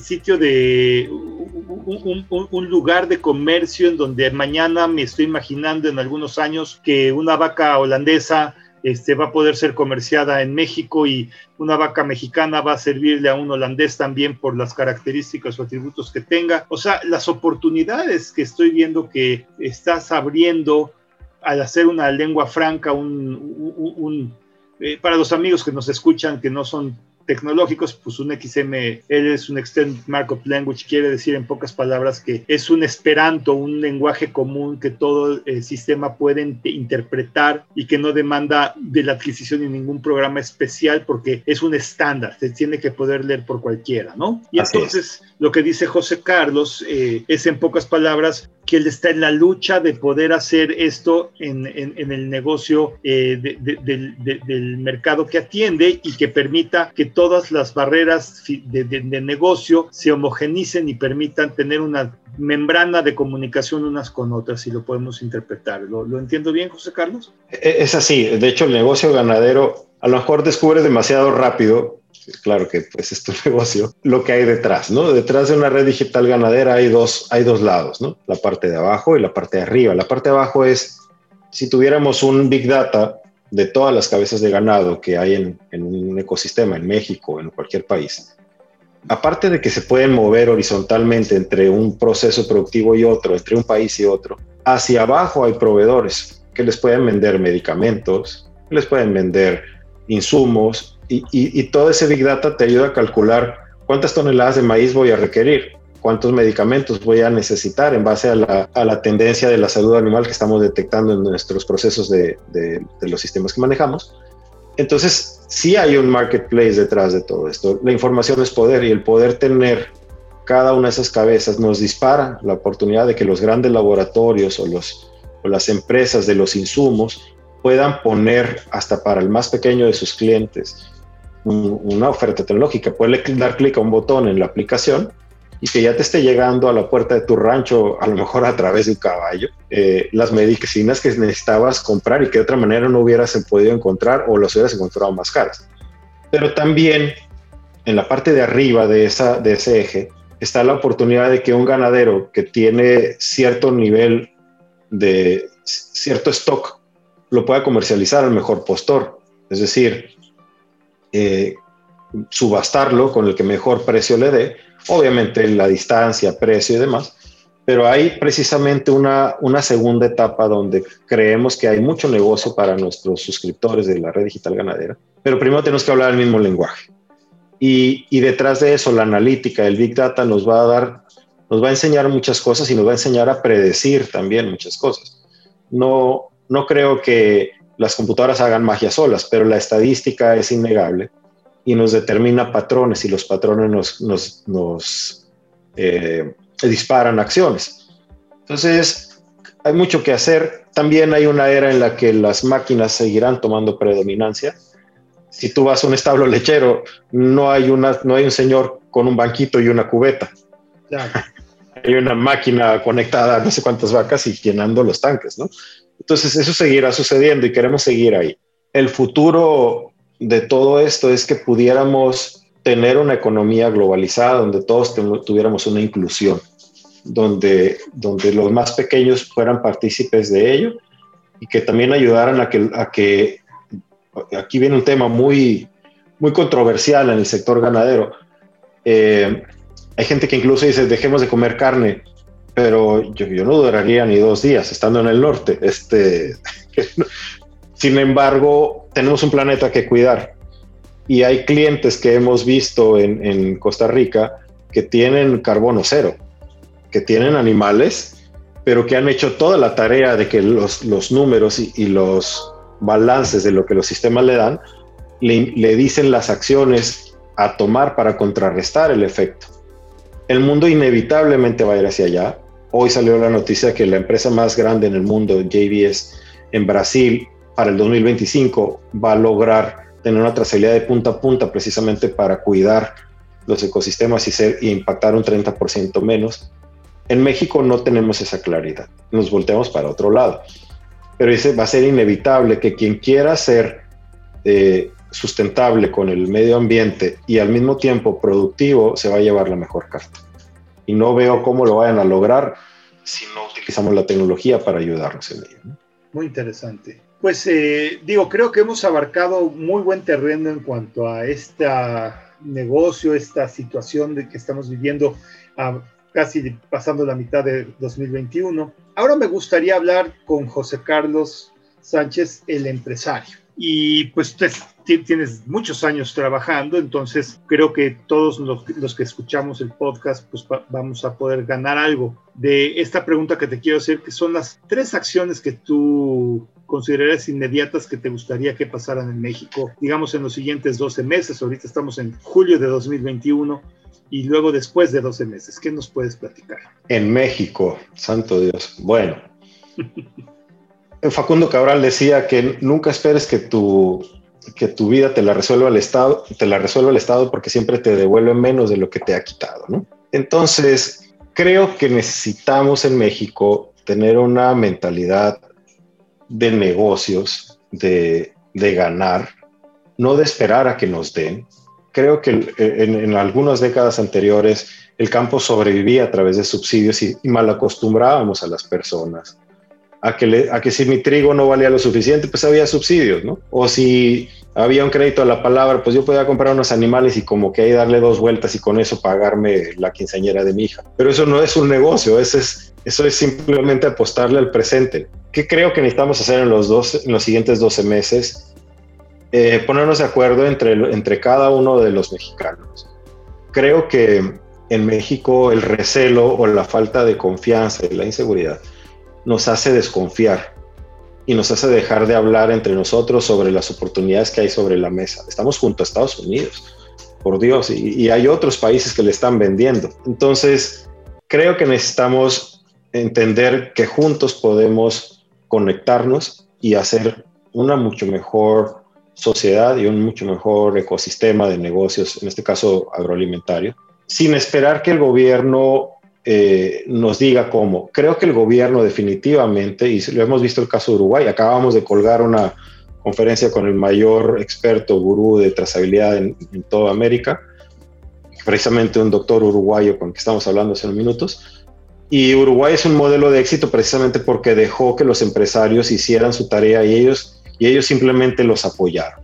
sitio de un, un, lugar de comercio en donde mañana me estoy imaginando en algunos años que una vaca holandesa este, va a poder ser comerciada en México y una vaca mexicana va a servirle a un holandés también por las características o atributos que tenga. O sea, las oportunidades que estoy viendo que estás abriendo al hacer una lengua franca, un, eh, para los amigos que nos escuchan, que no son tecnológicos, pues un XML es un Extended Markup Language, quiere decir en pocas palabras que es un esperanto, un lenguaje común que todo el sistema puede interpretar y que no demanda de la adquisición de ningún programa especial porque es un estándar, se tiene que poder leer por cualquiera, ¿no? Y entonces lo que dice José Carlos eh, es en pocas palabras que él está en la lucha de poder hacer esto en, en, el negocio eh, del mercado que atiende y que permita que todas las barreras de, negocio se homogenicen y permitan tener una membrana de comunicación unas con otras, si lo podemos interpretar. ¿Lo, ¿Lo, entiendo bien, José Carlos? E, es así. De hecho, el negocio ganadero a lo mejor descubre demasiado rápido claro que pues es tu negocio, lo que hay detrás, ¿no? Detrás de una red digital ganadera hay dos, hay dos lados, ¿no? La parte de abajo y la parte de arriba. La parte de abajo es, si tuviéramos un big data de todas las cabezas de ganado que hay en, un ecosistema en México, en cualquier país, aparte de que se pueden mover horizontalmente entre un proceso productivo y otro, entre un país y otro, hacia abajo hay proveedores que les pueden vender medicamentos, les pueden vender insumos, y, todo ese Big Data te ayuda a calcular cuántas toneladas de maíz voy a requerir, cuántos medicamentos voy a necesitar en base a la, tendencia de la salud animal que estamos detectando en nuestros procesos de, los sistemas que manejamos. Entonces, sí hay un marketplace detrás de todo esto. La información es poder y el poder tener cada una de esas cabezas nos dispara la oportunidad de que los grandes laboratorios o, los, o las empresas de los insumos puedan poner hasta para el más pequeño de sus clientes una oferta tecnológica. Puede dar clic a un botón en la aplicación y que ya te esté llegando a la puerta de tu rancho, a lo mejor a través de un caballo, eh, las medicinas que necesitabas comprar y que de otra manera no hubieras podido encontrar o las hubieras encontrado más caras. Pero también en la parte de arriba de, esa, de ese eje está la oportunidad de que un ganadero que tiene cierto nivel de cierto stock lo pueda comercializar al mejor postor. Es decir, eh, subastarlo con el que mejor precio le dé, obviamente la distancia, precio y demás, pero hay precisamente una, una segunda etapa donde creemos que hay mucho negocio para nuestros suscriptores de la red digital ganadera, pero primero tenemos que hablar el mismo lenguaje. Y, y, detrás de eso, la analítica, el Big Data nos va a dar, nos va a enseñar muchas cosas y nos va a enseñar a predecir también muchas cosas. No, no creo que las computadoras hagan magia solas, pero la estadística es innegable y nos determina patrones y los patrones nos, nos, nos eh, disparan acciones. Entonces, hay mucho que hacer. También hay una era en la que las máquinas seguirán tomando predominancia. Si tú vas a un establo lechero, no hay, una, no hay un señor con un banquito y una cubeta. hay una máquina conectada a no sé cuántas vacas y llenando los tanques, ¿no? Entonces, eso seguirá sucediendo y queremos seguir ahí. El futuro de todo esto es que pudiéramos tener una economía globalizada donde todos tuviéramos una inclusión, donde, donde los más pequeños fueran partícipes de ello y que también ayudaran a que, aquí viene un tema muy, muy controversial en el sector ganadero. Eh, hay gente que incluso dice, dejemos de comer carne, pero yo, yo, no duraría ni dos días estando en el norte. Este, sin embargo, tenemos un planeta que cuidar y hay clientes que hemos visto en, Costa Rica que tienen carbono cero, que tienen animales, pero que han hecho toda la tarea de que los, números y, y, los balances de lo que los sistemas le dan, le, le dicen las acciones a tomar para contrarrestar el efecto. El mundo inevitablemente va a ir hacia allá. Hoy salió la noticia que la empresa más grande en el mundo, JBS, en Brasil, para el 2025 va a lograr tener una trazabilidad de punta a punta precisamente para cuidar los ecosistemas y, ser, y impactar un 30% menos. En México no tenemos esa claridad, nos volteamos para otro lado. Pero ese va a ser inevitable que quien quiera ser eh, sustentable con el medio ambiente y al mismo tiempo productivo se va a llevar la mejor carta. Y no veo cómo lo vayan a lograr si no utilizamos la tecnología para ayudarnos en ello. ¿no? Muy interesante. Pues eh, digo, creo que hemos abarcado muy buen terreno en cuanto a este negocio, esta situación de que estamos viviendo casi pasando la mitad de 2021. Ahora me gustaría hablar con José Carlos Sánchez, el empresario. Y pues tienes muchos años trabajando, entonces creo que todos los, los, que escuchamos el podcast pues vamos a poder ganar algo de esta pregunta que te quiero hacer, que son las tres acciones que tú considerarías inmediatas que te gustaría que pasaran en México, digamos en los siguientes 12 meses, ahorita estamos en julio de 2021 y luego después de 12 meses, ¿qué nos puedes platicar? En México, santo Dios. Bueno. Facundo Cabral decía que nunca esperes que tu, que tu vida te la resuelva el Estado, te la resuelva el Estado porque siempre te devuelve menos de lo que te ha quitado, ¿no? Entonces, creo que necesitamos en México tener una mentalidad de negocios, de, de ganar, no de esperar a que nos den. Creo que en, en, algunas décadas anteriores el campo sobrevivía a través de subsidios y, mal acostumbrábamos a las personas a que, a que si mi trigo no valía lo suficiente, pues había subsidios, ¿no? O si había un crédito a la palabra, pues yo podía comprar unos animales y como que ahí darle dos vueltas y con eso pagarme la quinceañera de mi hija. Pero eso no es un negocio, eso es, eso es simplemente apostarle al presente. ¿Qué creo que necesitamos hacer en los, dos, en los siguientes 12 meses? Eh, ponernos de acuerdo entre, entre cada uno de los mexicanos. Creo que en México el recelo o la falta de confianza y la inseguridad nos hace desconfiar y nos hace dejar de hablar entre nosotros sobre las oportunidades que hay sobre la mesa. Estamos junto a Estados Unidos, por Dios, y, y hay otros países que le están vendiendo. Entonces, creo que necesitamos entender que juntos podemos conectarnos y hacer una mucho mejor sociedad y un mucho mejor ecosistema de negocios, en este caso agroalimentario. sin esperar que el gobierno eh, nos diga cómo. Creo que el gobierno definitivamente, y lo hemos visto el caso de Uruguay, acabamos de colgar una conferencia con el mayor experto gurú de trazabilidad en, toda América, precisamente un doctor uruguayo con el que estamos hablando hace unos minutos. Y Uruguay es un modelo de éxito precisamente porque dejó que los empresarios hicieran su tarea y ellos, y ellos simplemente los apoyaron.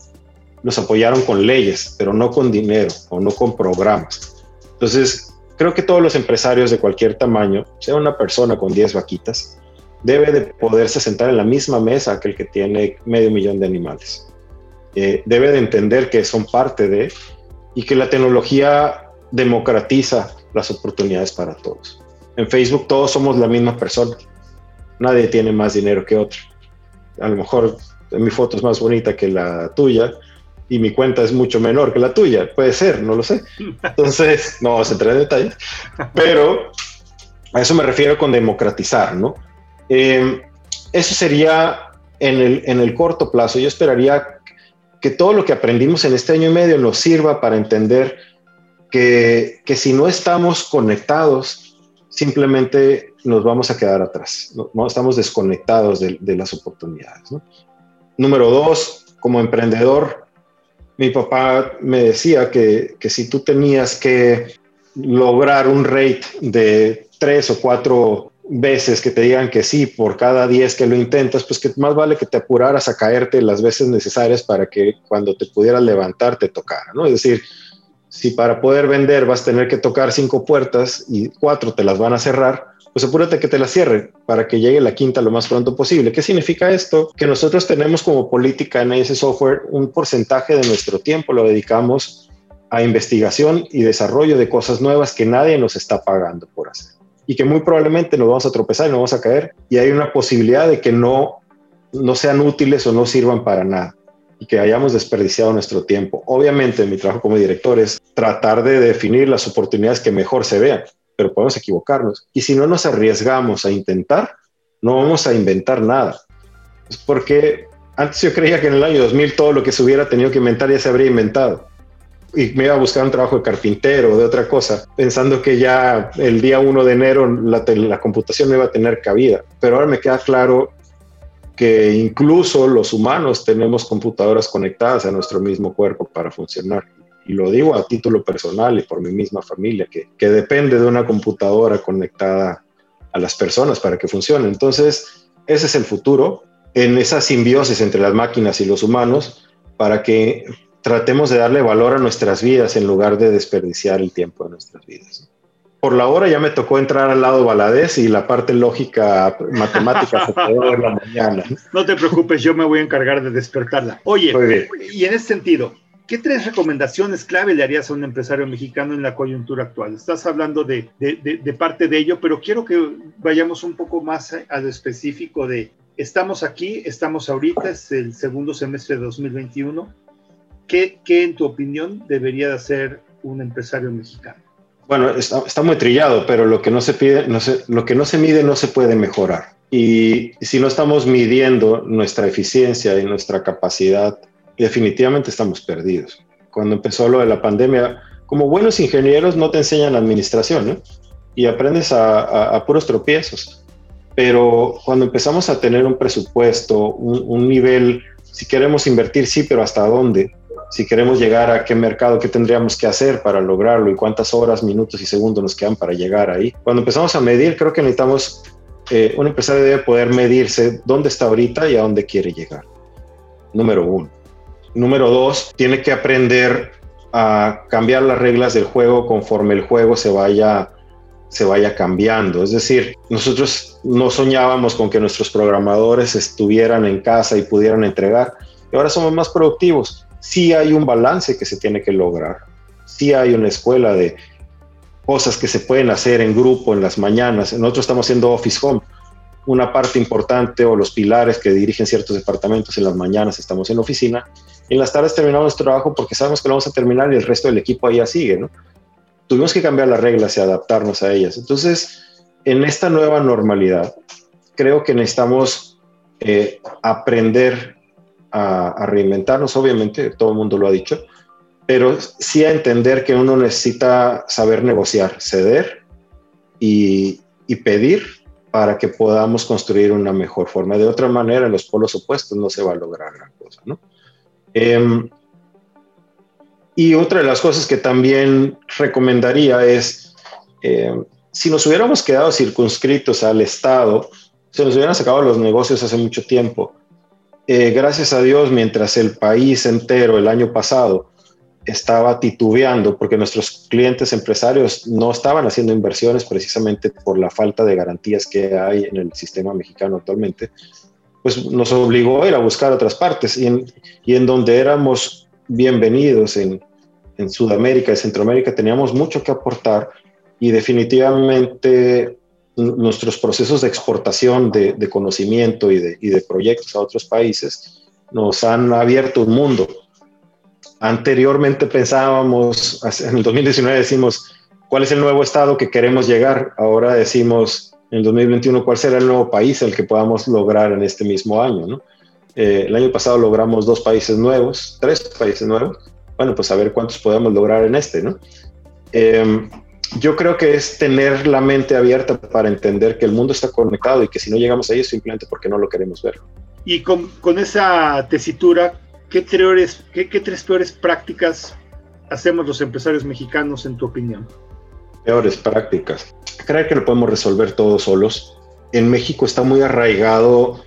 Los apoyaron con leyes, pero no con dinero o no con programas. Entonces, creo que todos los empresarios de cualquier tamaño, sea una persona con 10 vaquitas, debe de poderse sentar en la misma mesa que el que tiene medio millón de animales. Eh, debe de entender que son parte de y que la tecnología democratiza las oportunidades para todos. En Facebook todos somos la misma persona. Nadie tiene más dinero que otro. A lo mejor mi foto es más bonita que la tuya, y mi cuenta es mucho menor que la tuya. Puede ser, no lo sé. Entonces, no vamos a entrar en detalles, pero a eso me refiero con democratizar, ¿no? Em, eso sería en el, en el corto plazo. Yo esperaría que todo lo que aprendimos en este año y medio nos sirva para entender que, que si no estamos conectados, simplemente nos vamos a quedar atrás, no, estamos desconectados de, las oportunidades. Número dos, como emprendedor, mi papá me decía que, que si tú tenías que lograr un rate de tres o cuatro veces que te digan que sí por cada diez que lo intentas, pues que más vale que te apuraras a caerte las veces necesarias para que cuando te pudieras levantar te tocara, ¿no? Es decir, si para poder vender vas a tener que tocar cinco puertas y cuatro te las van a cerrar, pues apúrate que te la cierre para que llegue la quinta lo más pronto posible. ¿Qué significa esto? Que nosotros tenemos como política en ese software un porcentaje de nuestro tiempo lo dedicamos a investigación y desarrollo de cosas nuevas que nadie nos está pagando por hacer y que muy probablemente nos vamos a tropezar y nos vamos a caer y hay una posibilidad de que no, no sean útiles o no sirvan para nada y que hayamos desperdiciado nuestro tiempo. Obviamente mi trabajo como director es tratar de definir las oportunidades que mejor se vean pero podemos equivocarnos. Y si no nos arriesgamos a intentar, no vamos a inventar nada. Porque antes yo creía que en el año 2000 todo lo que se hubiera tenido que inventar ya se habría inventado. Y me iba a buscar un trabajo de carpintero o de otra cosa, pensando que ya el día 1 de enero la, la computación no iba a tener cabida. Pero ahora me queda claro que incluso los humanos tenemos computadoras conectadas a nuestro mismo cuerpo para funcionar y lo digo a título personal y por mi misma familia, que, que depende de una computadora conectada a las personas para que funcione. Entonces, ese es el futuro, en esa simbiosis entre las máquinas y los humanos, para que tratemos de darle valor a nuestras vidas en lugar de desperdiciar el tiempo de nuestras vidas. Por la hora ya me tocó entrar al lado baladés y la parte lógica matemática se quedó en la mañana. No te preocupes, yo me voy a encargar de despertarla. Oye, y en ese sentido, ¿Qué tres recomendaciones clave le harías a un empresario mexicano en la coyuntura actual? Estás hablando de, parte de ello, pero quiero que vayamos un poco más a, lo específico de, estamos aquí, estamos ahorita, es el segundo semestre de 2021. ¿Qué, qué en tu opinión debería de hacer un empresario mexicano? Bueno, está, muy trillado, pero lo que no se no no mide no se puede mejorar. Y si no estamos midiendo nuestra eficiencia y nuestra capacidad definitivamente estamos perdidos. Cuando empezó lo de la pandemia, como buenos ingenieros no te enseñan administración y aprendes a, puros tropiezos. Pero cuando empezamos a tener un presupuesto, un, nivel, si queremos invertir, sí, pero ¿hasta dónde? Si queremos llegar a qué mercado, qué tendríamos que hacer para lograrlo y cuántas horas, minutos y segundos nos quedan para llegar ahí. Cuando empezamos a medir, creo que necesitamos, eh, un empresario debe poder medirse dónde está ahorita y a dónde quiere llegar. Número uno. Número dos, tiene que aprender a cambiar las reglas del juego conforme el juego se vaya, se vaya cambiando. Es decir, nosotros no soñábamos con que nuestros programadores estuvieran en casa y pudieran entregar, y ahora somos más productivos. Sí hay un balance que se tiene que lograr, sí hay una escuela de cosas que se pueden hacer en grupo en las mañanas. Nosotros estamos haciendo Office Home. Una parte importante o los pilares que dirigen ciertos departamentos en las mañanas estamos en oficina en las tardes terminamos nuestro trabajo porque sabemos que lo vamos a terminar y el resto del equipo ahí sigue, ¿no? Tuvimos que cambiar las reglas y adaptarnos a ellas. Entonces, en esta nueva normalidad, creo que necesitamos eh, aprender a, reinventarnos, obviamente, todo el mundo lo ha dicho, pero sí a entender que uno necesita saber negociar, ceder y, pedir para que podamos construir una mejor forma. De otra manera, en los polos opuestos no se va a lograr gran cosa, ¿no? Em, y otra de las cosas que también recomendaría es, em, si nos hubiéramos quedado circunscritos al Estado, se nos hubieran sacado los negocios hace mucho tiempo. Eh, gracias a Dios, mientras el país entero el año pasado estaba titubeando porque nuestros clientes empresarios no estaban haciendo inversiones precisamente por la falta de garantías que hay en el sistema mexicano actualmente, pues nos obligó a ir a buscar otras partes. Y en, donde éramos bienvenidos en, en Sudamérica y Centroamérica teníamos mucho que aportar y definitivamente nuestros procesos de exportación de, conocimiento y de, proyectos a otros países nos han abierto un mundo Anteriormente pensábamos, en el 2019 decimos, ¿cuál es el nuevo estado que queremos llegar? Ahora decimos, en el 2021, ¿cuál será el nuevo país al que podamos lograr en este mismo año? Eh, el año pasado logramos dos países nuevos, tres países nuevos. Bueno, pues a ver cuántos podemos lograr en este, ¿no? Em, yo creo que es tener la mente abierta para entender que el mundo está conectado y que si no llegamos ahí es simplemente porque no lo queremos ver. Y con, con esa tesitura, ¿qué, qué, tres peores prácticas hacemos los empresarios mexicanos en tu opinión? Peores prácticas. Creo que lo podemos resolver todos solos. En México está muy arraigado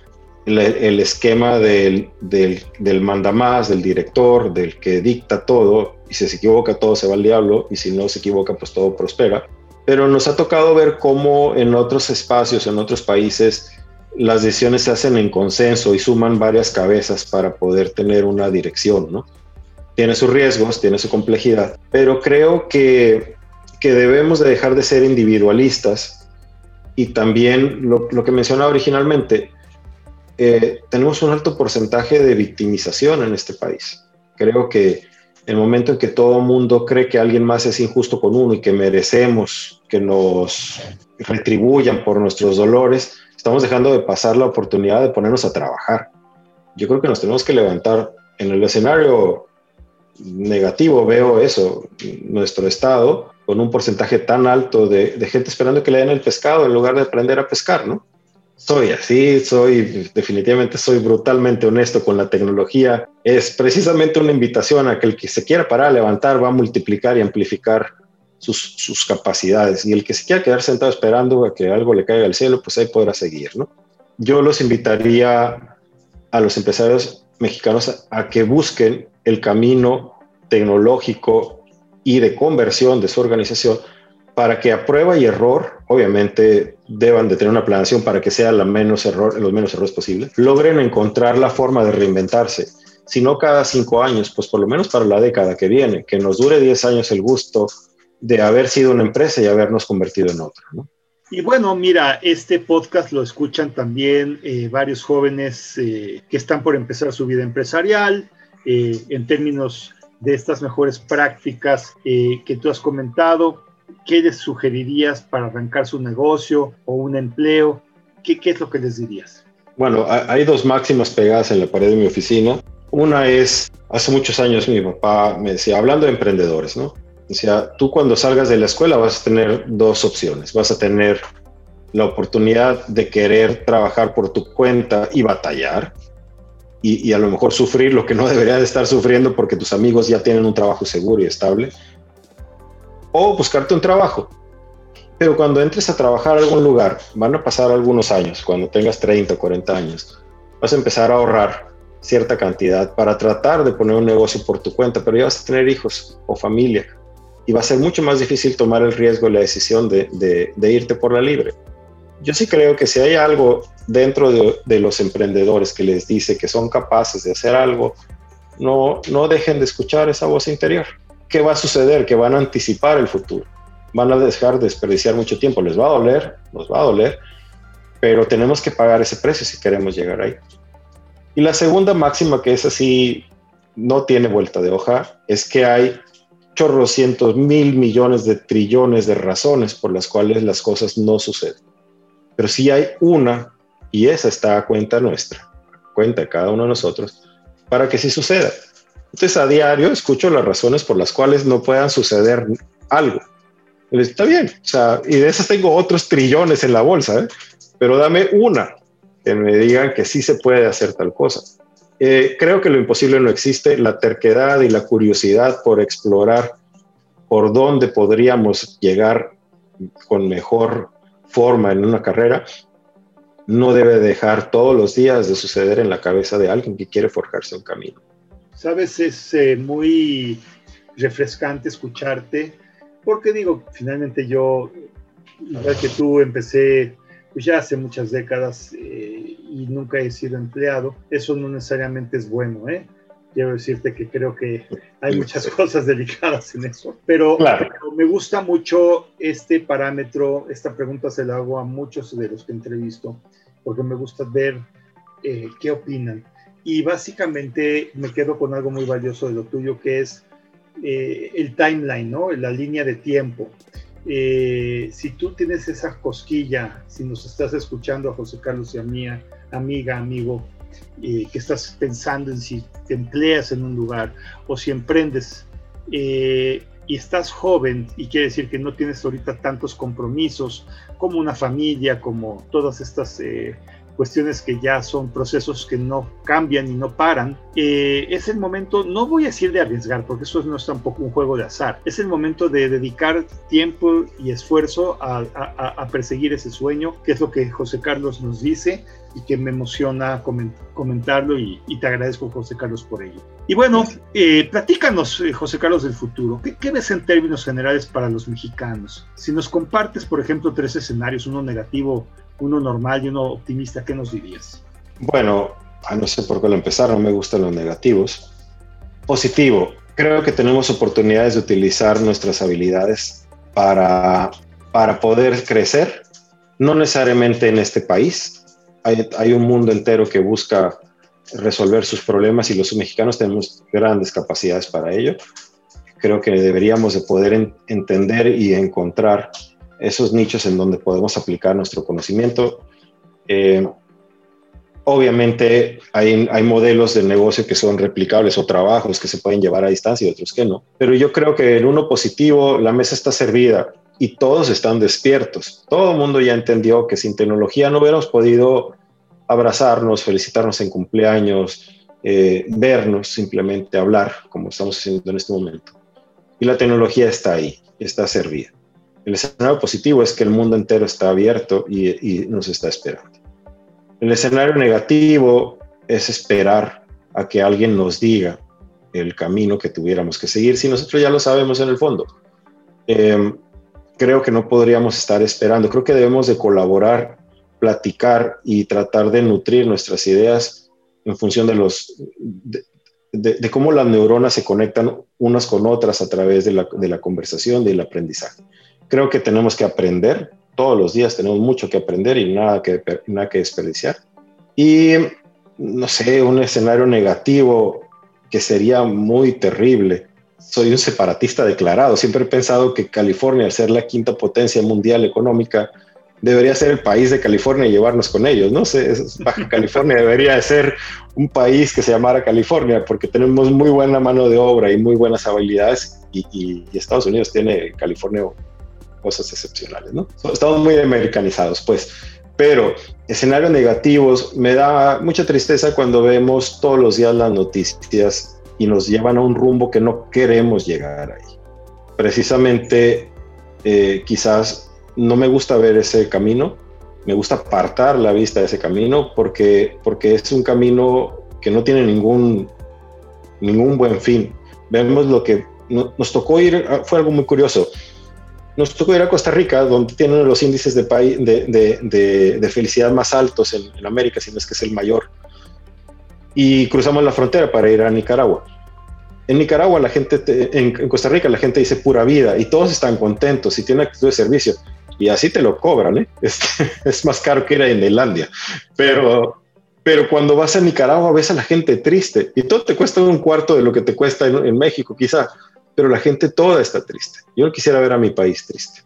el, esquema del, del, del mandamás, del director, del que dicta todo, y si se equivoca todo se va al diablo, y si no se equivoca pues todo prospera. Pero nos ha tocado ver cómo en otros espacios, en otros países, las decisiones se hacen en consenso y suman varias cabezas para poder tener una dirección, ¿no? Tiene sus riesgos, tiene su complejidad, pero creo que, que debemos de dejar de ser individualistas y también lo, lo que mencionaba originalmente, eh, tenemos un alto porcentaje de victimización en este país. Creo que el momento en que todo el mundo cree que alguien más es injusto con uno y que merecemos que nos retribuyan por nuestros dolores, estamos dejando de pasar la oportunidad de ponernos a trabajar. Yo creo que nos tenemos que levantar. En el escenario negativo veo eso, nuestro estado con un porcentaje tan alto de, de, gente esperando que le den el pescado en lugar de aprender a pescar, ¿no? Soy así, soy definitivamente soy brutalmente honesto con la tecnología. Es precisamente una invitación a que el que se quiera parar a levantar va a multiplicar y amplificar sus, capacidades. Y el que se quiera quedar sentado esperando a que algo le caiga al cielo, pues ahí podrá seguir, ¿no? Yo los invitaría a los empresarios mexicanos a, que busquen el camino tecnológico y de conversión de su organización para que a prueba y error, obviamente deban de tener una planeación para que sea la menos error, los menos errores posibles, logren encontrar la forma de reinventarse. Si no cada cinco años, pues por lo menos para la década que viene, que nos dure diez años el gusto de haber sido una empresa y habernos convertido en otra. ¿no? Y bueno, mira, este podcast lo escuchan también eh, varios jóvenes eh, que están por empezar su vida empresarial, eh, en términos de estas mejores prácticas que tú has comentado. ¿Qué les sugerirías para arrancar su negocio o un empleo? ¿Qué, qué es lo que les dirías? Bueno, hay dos máximas pegadas en la pared de mi oficina. Una es, hace muchos años mi papá me decía, hablando de emprendedores, ¿no? Sea, tú cuando salgas de la escuela vas a tener dos opciones. Vas a tener la oportunidad de querer trabajar por tu cuenta y batallar y, a lo mejor sufrir lo que no deberías de estar sufriendo porque tus amigos ya tienen un trabajo seguro y estable. O buscarte un trabajo. Pero cuando entres a trabajar a algún lugar, van a pasar algunos años, cuando tengas 30 o 40 años, vas a empezar a ahorrar cierta cantidad para tratar de poner un negocio por tu cuenta, pero ya vas a tener hijos o familia y va a ser mucho más difícil tomar el riesgo y la decisión de, de, irte por la libre. Yo sí creo que si hay algo dentro de, de, los emprendedores que les dice que son capaces de hacer algo, no, no dejen de escuchar esa voz interior. ¿Qué va a suceder? Que van a anticipar el futuro. Van a dejar de desperdiciar mucho tiempo. Les va a doler, nos va a doler, pero tenemos que pagar ese precio si queremos llegar ahí. Y la segunda máxima, que es así, no tiene vuelta de hoja, es que hay chorrocientos mil millones de trillones de razones por las cuales las cosas no suceden. Pero sí hay una, y esa está a cuenta nuestra, a cuenta de cada uno de nosotros, para que sí suceda. Entonces a diario escucho las razones por las cuales no puedan suceder algo. Está bien, o sea, y de esas tengo otros trillones en la bolsa, ¿eh? pero dame una que me digan que sí se puede hacer tal cosa. Eh, creo que lo imposible no existe, la terquedad y la curiosidad por explorar por dónde podríamos llegar con mejor forma en una carrera, no debe dejar todos los días de suceder en la cabeza de alguien que quiere forjarse un camino. Sabes, es eh, muy refrescante escucharte, porque digo, finalmente yo, igual que tú, empecé pues ya hace muchas décadas eh, y nunca he sido empleado. Eso no necesariamente es bueno, ¿eh? quiero decirte que creo que hay muchas cosas delicadas en eso, pero, me gusta mucho este parámetro, esta pregunta se la hago a muchos de los que entrevisto, porque me gusta ver eh, qué opinan. Y básicamente me quedo con algo muy valioso de lo tuyo, que es eh, el timeline, ¿no? La línea de tiempo. Eh, si tú tienes esa cosquilla, si nos estás escuchando a José Carlos y a mí, amiga, amigo, eh, que estás pensando en si te empleas en un lugar o si emprendes y estás joven y quiere decir que no tienes ahorita tantos compromisos como una familia, como todas estas cuestiones que ya son procesos que no cambian y no paran, eh, es el momento, no voy a decir de arriesgar, porque eso no es tampoco un juego de azar, es el momento de dedicar tiempo y esfuerzo a, perseguir ese sueño, que es lo que José Carlos nos dice y que me emociona comentarlo y, te agradezco José Carlos por ello. Y bueno, eh, platícanos eh, José Carlos del futuro, ¿Qué, ¿qué ves en términos generales para los mexicanos? Si nos compartes, por ejemplo, tres escenarios, uno negativo, uno normal y uno optimista, ¿qué nos dirías? Bueno, no sé por qué lo empezar, no me gustan los negativos. Positivo, creo que tenemos oportunidades de utilizar nuestras habilidades para, para poder crecer, no necesariamente en este país. Hay un mundo entero que busca resolver sus problemas y los mexicanos tenemos grandes capacidades para ello. Creo que deberíamos de poder entender y encontrar esos nichos en donde podemos aplicar nuestro conocimiento. Eh, obviamente hay, modelos de negocio que son replicables o trabajos que se pueden llevar a distancia y otros que no. Pero yo creo que en uno positivo la mesa está servida y todos están despiertos. Todo el mundo ya entendió que sin tecnología no hubiéramos podido abrazarnos, felicitarnos en cumpleaños, eh, vernos, simplemente hablar como estamos haciendo en este momento. Y la tecnología está ahí, está servida. El escenario positivo es que el mundo entero está abierto y, nos está esperando. El escenario negativo es esperar a que alguien nos diga el camino que tuviéramos que seguir si nosotros ya lo sabemos en el fondo. Em, creo que no podríamos estar esperando, creo que debemos de colaborar, platicar y tratar de nutrir nuestras ideas en función de cómo las neuronas se conectan unas con otras a través de la conversación, del aprendizaje creo que tenemos que aprender, todos los días tenemos mucho que aprender y nada que, nada que desperdiciar. Y no sé, un escenario negativo que sería muy terrible. Soy un separatista declarado. Siempre he pensado que California, al ser la quinta potencia mundial económica, debería ser el país de California y llevarnos con ellos, ¿no? sé, Baja California debería ser un país que se llamara California porque tenemos muy buena mano de obra y muy buenas habilidades y, y Estados Unidos tiene California cosas excepcionales, ¿no? Estamos muy americanizados, pues. Pero escenarios negativos, me da mucha tristeza cuando vemos todos los días las noticias y nos llevan a un rumbo que no queremos llegar ahí. Precisamente, eh, quizás no me gusta ver ese camino, me gusta apartar la vista de ese camino porque, porque es un camino que no tiene ningún, ningún buen fin. Vemos lo que nos tocó ir, fue algo muy curioso nos tocó ir a Costa Rica, donde tienen los índices de, de, de, felicidad más altos en, América, si no es que es el mayor. Y cruzamos la frontera para ir a Nicaragua. En Nicaragua, la gente, en, Costa Rica, la gente dice pura vida y todos están contentos y tienen actitud de servicio. Y así te lo cobran, ¿eh? es, más caro que ir a Indelandia. Pero, pero cuando vas a Nicaragua ves a la gente triste y todo te cuesta un cuarto de lo que te cuesta en México, quizá pero la gente toda está triste. Yo no quisiera ver a mi país triste.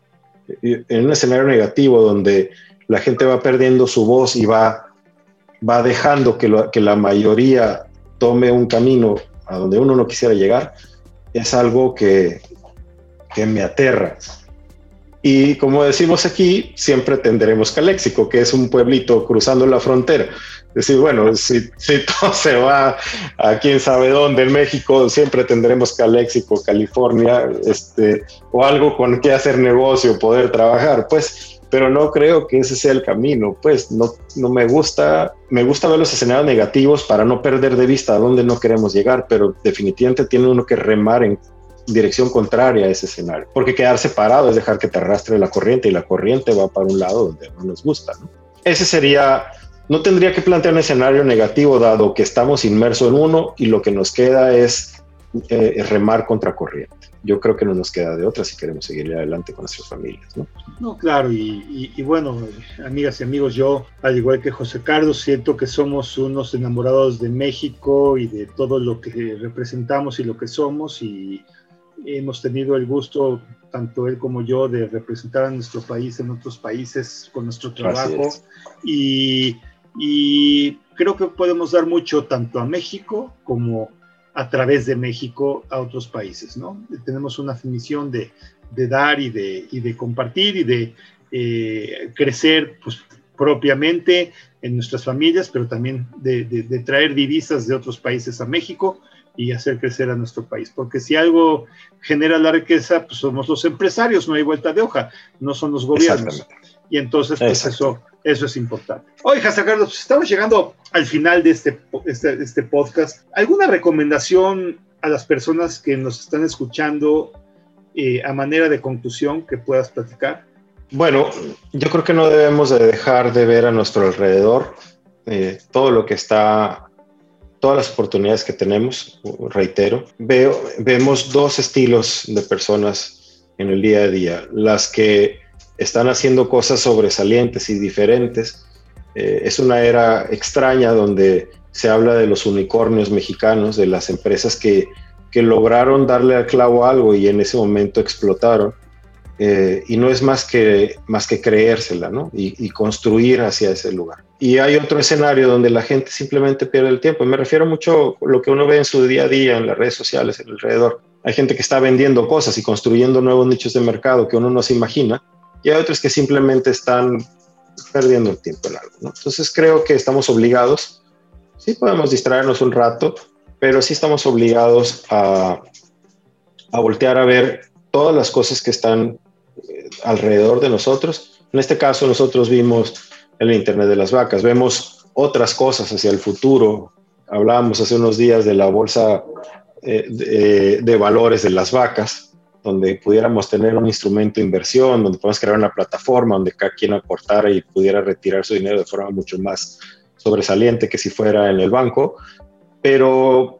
En un escenario negativo donde la gente va perdiendo su voz y va, va dejando que, que la mayoría tome un camino a donde uno no quisiera llegar, es algo que, que me aterra. Y como decimos aquí, siempre tendremos Caléxico, que es un pueblito cruzando la frontera. Decir, bueno, si, si todo se va a quién sabe dónde en México, siempre tendremos Caléxico, California, este, o algo con que hacer negocio, poder trabajar, pues, pero no creo que ese sea el camino, pues, no, no me gusta, me gusta ver los escenarios negativos para no perder de vista a dónde no queremos llegar, pero definitivamente tiene uno que remar en dirección contraria a ese escenario. Porque quedarse parado es dejar que te arrastre la corriente y la corriente va para un lado donde no nos gusta. Ese sería, no tendría que plantear un escenario negativo dado que estamos inmersos en uno y lo que nos queda es eh, remar contra corriente. Yo creo que no nos queda de otra si queremos seguir adelante con nuestras familias. No, no claro, y, y, bueno, amigas y amigos, yo, al igual que José Carlos, siento que somos unos enamorados de México y de todo lo que representamos y lo que somos y hemos tenido el gusto, tanto él como yo, de representar a nuestro país en otros países con nuestro trabajo. Y, y, creo que podemos dar mucho tanto a México como a través de México a otros países, ¿no? Tenemos una definición de, de dar y de, y de, compartir y de eh, crecer pues, propiamente en nuestras familias, pero también de, de traer divisas de otros países a México y hacer crecer a nuestro país. Porque si algo genera la riqueza, pues somos los empresarios, no hay vuelta de hoja, no son los gobiernos. Y entonces, pues eso, eso es importante. José Carlos, pues, estamos llegando al final de este, este, este, podcast. ¿Alguna recomendación a las personas que nos están escuchando eh, a manera de conclusión que puedas platicar? Bueno, yo creo que no debemos de dejar de ver a nuestro alrededor eh, todo lo que está todas las oportunidades que tenemos, reitero, veo, vemos dos estilos de personas en el día a día. Las que están haciendo cosas sobresalientes y diferentes. Eh, es una era extraña donde se habla de los unicornios mexicanos, de las empresas que, que lograron darle al clavo algo y en ese momento explotaron. Eh, y no es más que, más que creérsela, ¿no? Y, construir hacia ese lugar. Y hay otro escenario donde la gente simplemente pierde el tiempo. Me refiero mucho a lo que uno ve en su día a día, en las redes sociales, en alrededor. Hay gente que está vendiendo cosas y construyendo nuevos nichos de mercado que uno no se imagina. Y hay otros que simplemente están perdiendo el tiempo en algo, ¿no? Entonces creo que estamos obligados, sí podemos distraernos un rato, pero sí estamos obligados a, a voltear a ver todas las cosas que están alrededor de nosotros. En este caso nosotros vimos el Internet de las vacas, vemos otras cosas hacia el futuro. Hablábamos hace unos días de la bolsa eh, de, de, valores de las vacas, donde pudiéramos tener un instrumento de inversión, donde podemos crear una plataforma donde cada quien aportara y pudiera retirar su dinero de forma mucho más sobresaliente que si fuera en el banco. Pero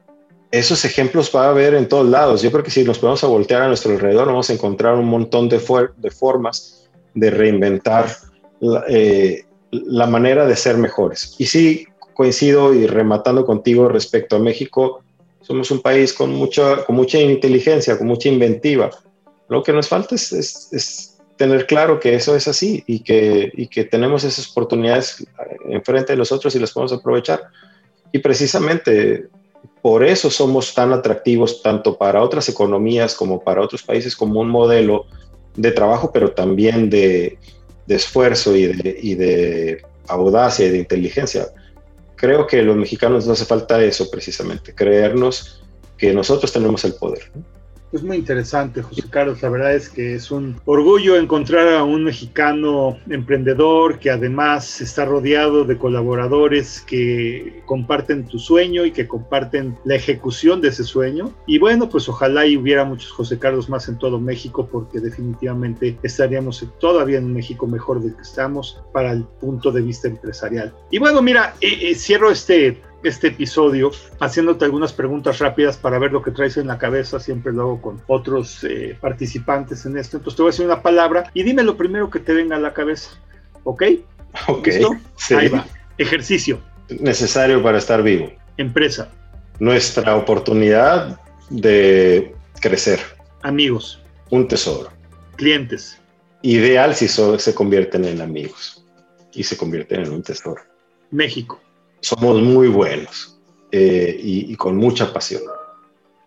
esos ejemplos va a haber en todos lados. Yo creo que si nos podemos a voltear a nuestro alrededor, vamos a encontrar un montón de, de formas de reinventar la, eh, la, manera de ser mejores. Y sí, coincido y rematando contigo respecto a México, somos un país con mucha, con mucha inteligencia, con mucha inventiva. Lo que nos falta es, tener claro que eso es así y que, y que tenemos esas oportunidades enfrente de nosotros y las podemos aprovechar. Y precisamente por eso somos tan atractivos tanto para otras economías como para otros países como un modelo de trabajo, pero también de, esfuerzo y de, audacia y de inteligencia. Creo que los mexicanos no hace falta eso precisamente, creernos que nosotros tenemos el poder. Es muy interesante, José Carlos. La verdad es que es un orgullo encontrar a un mexicano emprendedor que además está rodeado de colaboradores que comparten tu sueño y que comparten la ejecución de ese sueño. Y bueno, pues ojalá y hubiera muchos José Carlos más en todo México porque definitivamente estaríamos todavía en un México mejor del que estamos para el punto de vista empresarial. Y bueno, mira, eh, eh, cierro este este episodio haciéndote algunas preguntas rápidas para ver lo que traes en la cabeza. Siempre lo hago con otros eh, participantes en esto. Entonces te voy a decir una palabra y dime lo primero que te venga a la cabeza. ¿Ok? Ok. ¿Listo? Ahí va. Ejercicio. Necesario para estar vivo. Empresa. Nuestra oportunidad de crecer. Amigos. Un tesoro. Clientes. Ideal si se convierten en amigos y se convierten en un tesoro. México somos muy buenos eh, y, con mucha pasión.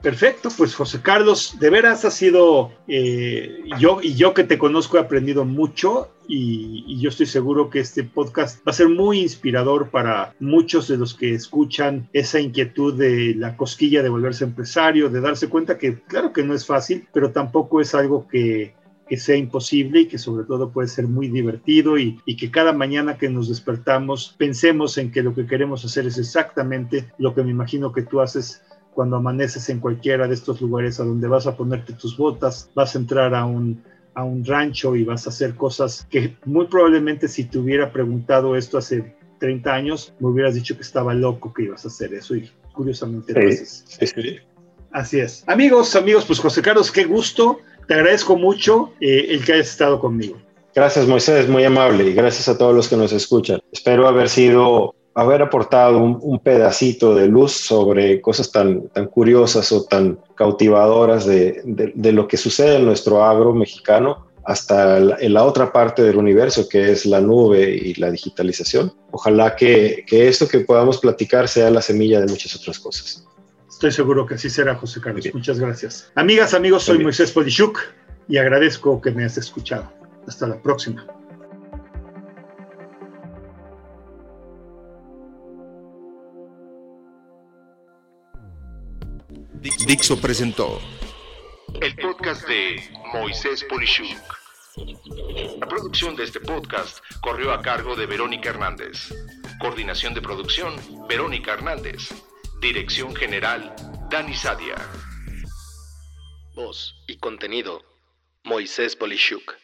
Perfecto, pues José Carlos, de veras ha sido, eh, yo y yo que te conozco he aprendido mucho y, y, yo estoy seguro que este podcast va a ser muy inspirador para muchos de los que escuchan esa inquietud de la cosquilla de volverse empresario, de darse cuenta que claro que no es fácil, pero tampoco es algo que, que sea imposible y que sobre todo puede ser muy divertido y, y, que cada mañana que nos despertamos pensemos en que lo que queremos hacer es exactamente lo que me imagino que tú haces cuando amaneces en cualquiera de estos lugares a donde vas a ponerte tus botas, vas a entrar a un, a un rancho y vas a hacer cosas que muy probablemente si te hubiera preguntado esto hace 30 años, me hubieras dicho que estaba loco que ibas a hacer eso y curiosamente lo haces. Sí, sí. Así es. Amigos, amigos, pues José Carlos, qué gusto. Te agradezco mucho eh, el que hayas estado conmigo. Gracias, Moisés, muy amable y gracias a todos los que nos escuchan. Espero haber sido haber aportado un, un, pedacito de luz sobre cosas tan, tan curiosas o tan cautivadoras de, de, de lo que sucede en nuestro agro mexicano hasta la, en la otra parte del universo que es la nube y la digitalización. Ojalá que, que esto que podamos platicar sea la semilla de muchas otras cosas. Estoy seguro que así será, José Carlos. Muchas gracias. Amigas, amigos, soy Moisés Polishuk y agradezco que me hayas escuchado. Hasta la próxima. Dixo presentó el podcast de Moisés Polishuk. La producción de este podcast corrió a cargo de Verónica Hernández. Coordinación de producción, Verónica Hernández. Dirección General, Dani Sadia. Voz y contenido, Moisés Polishuk.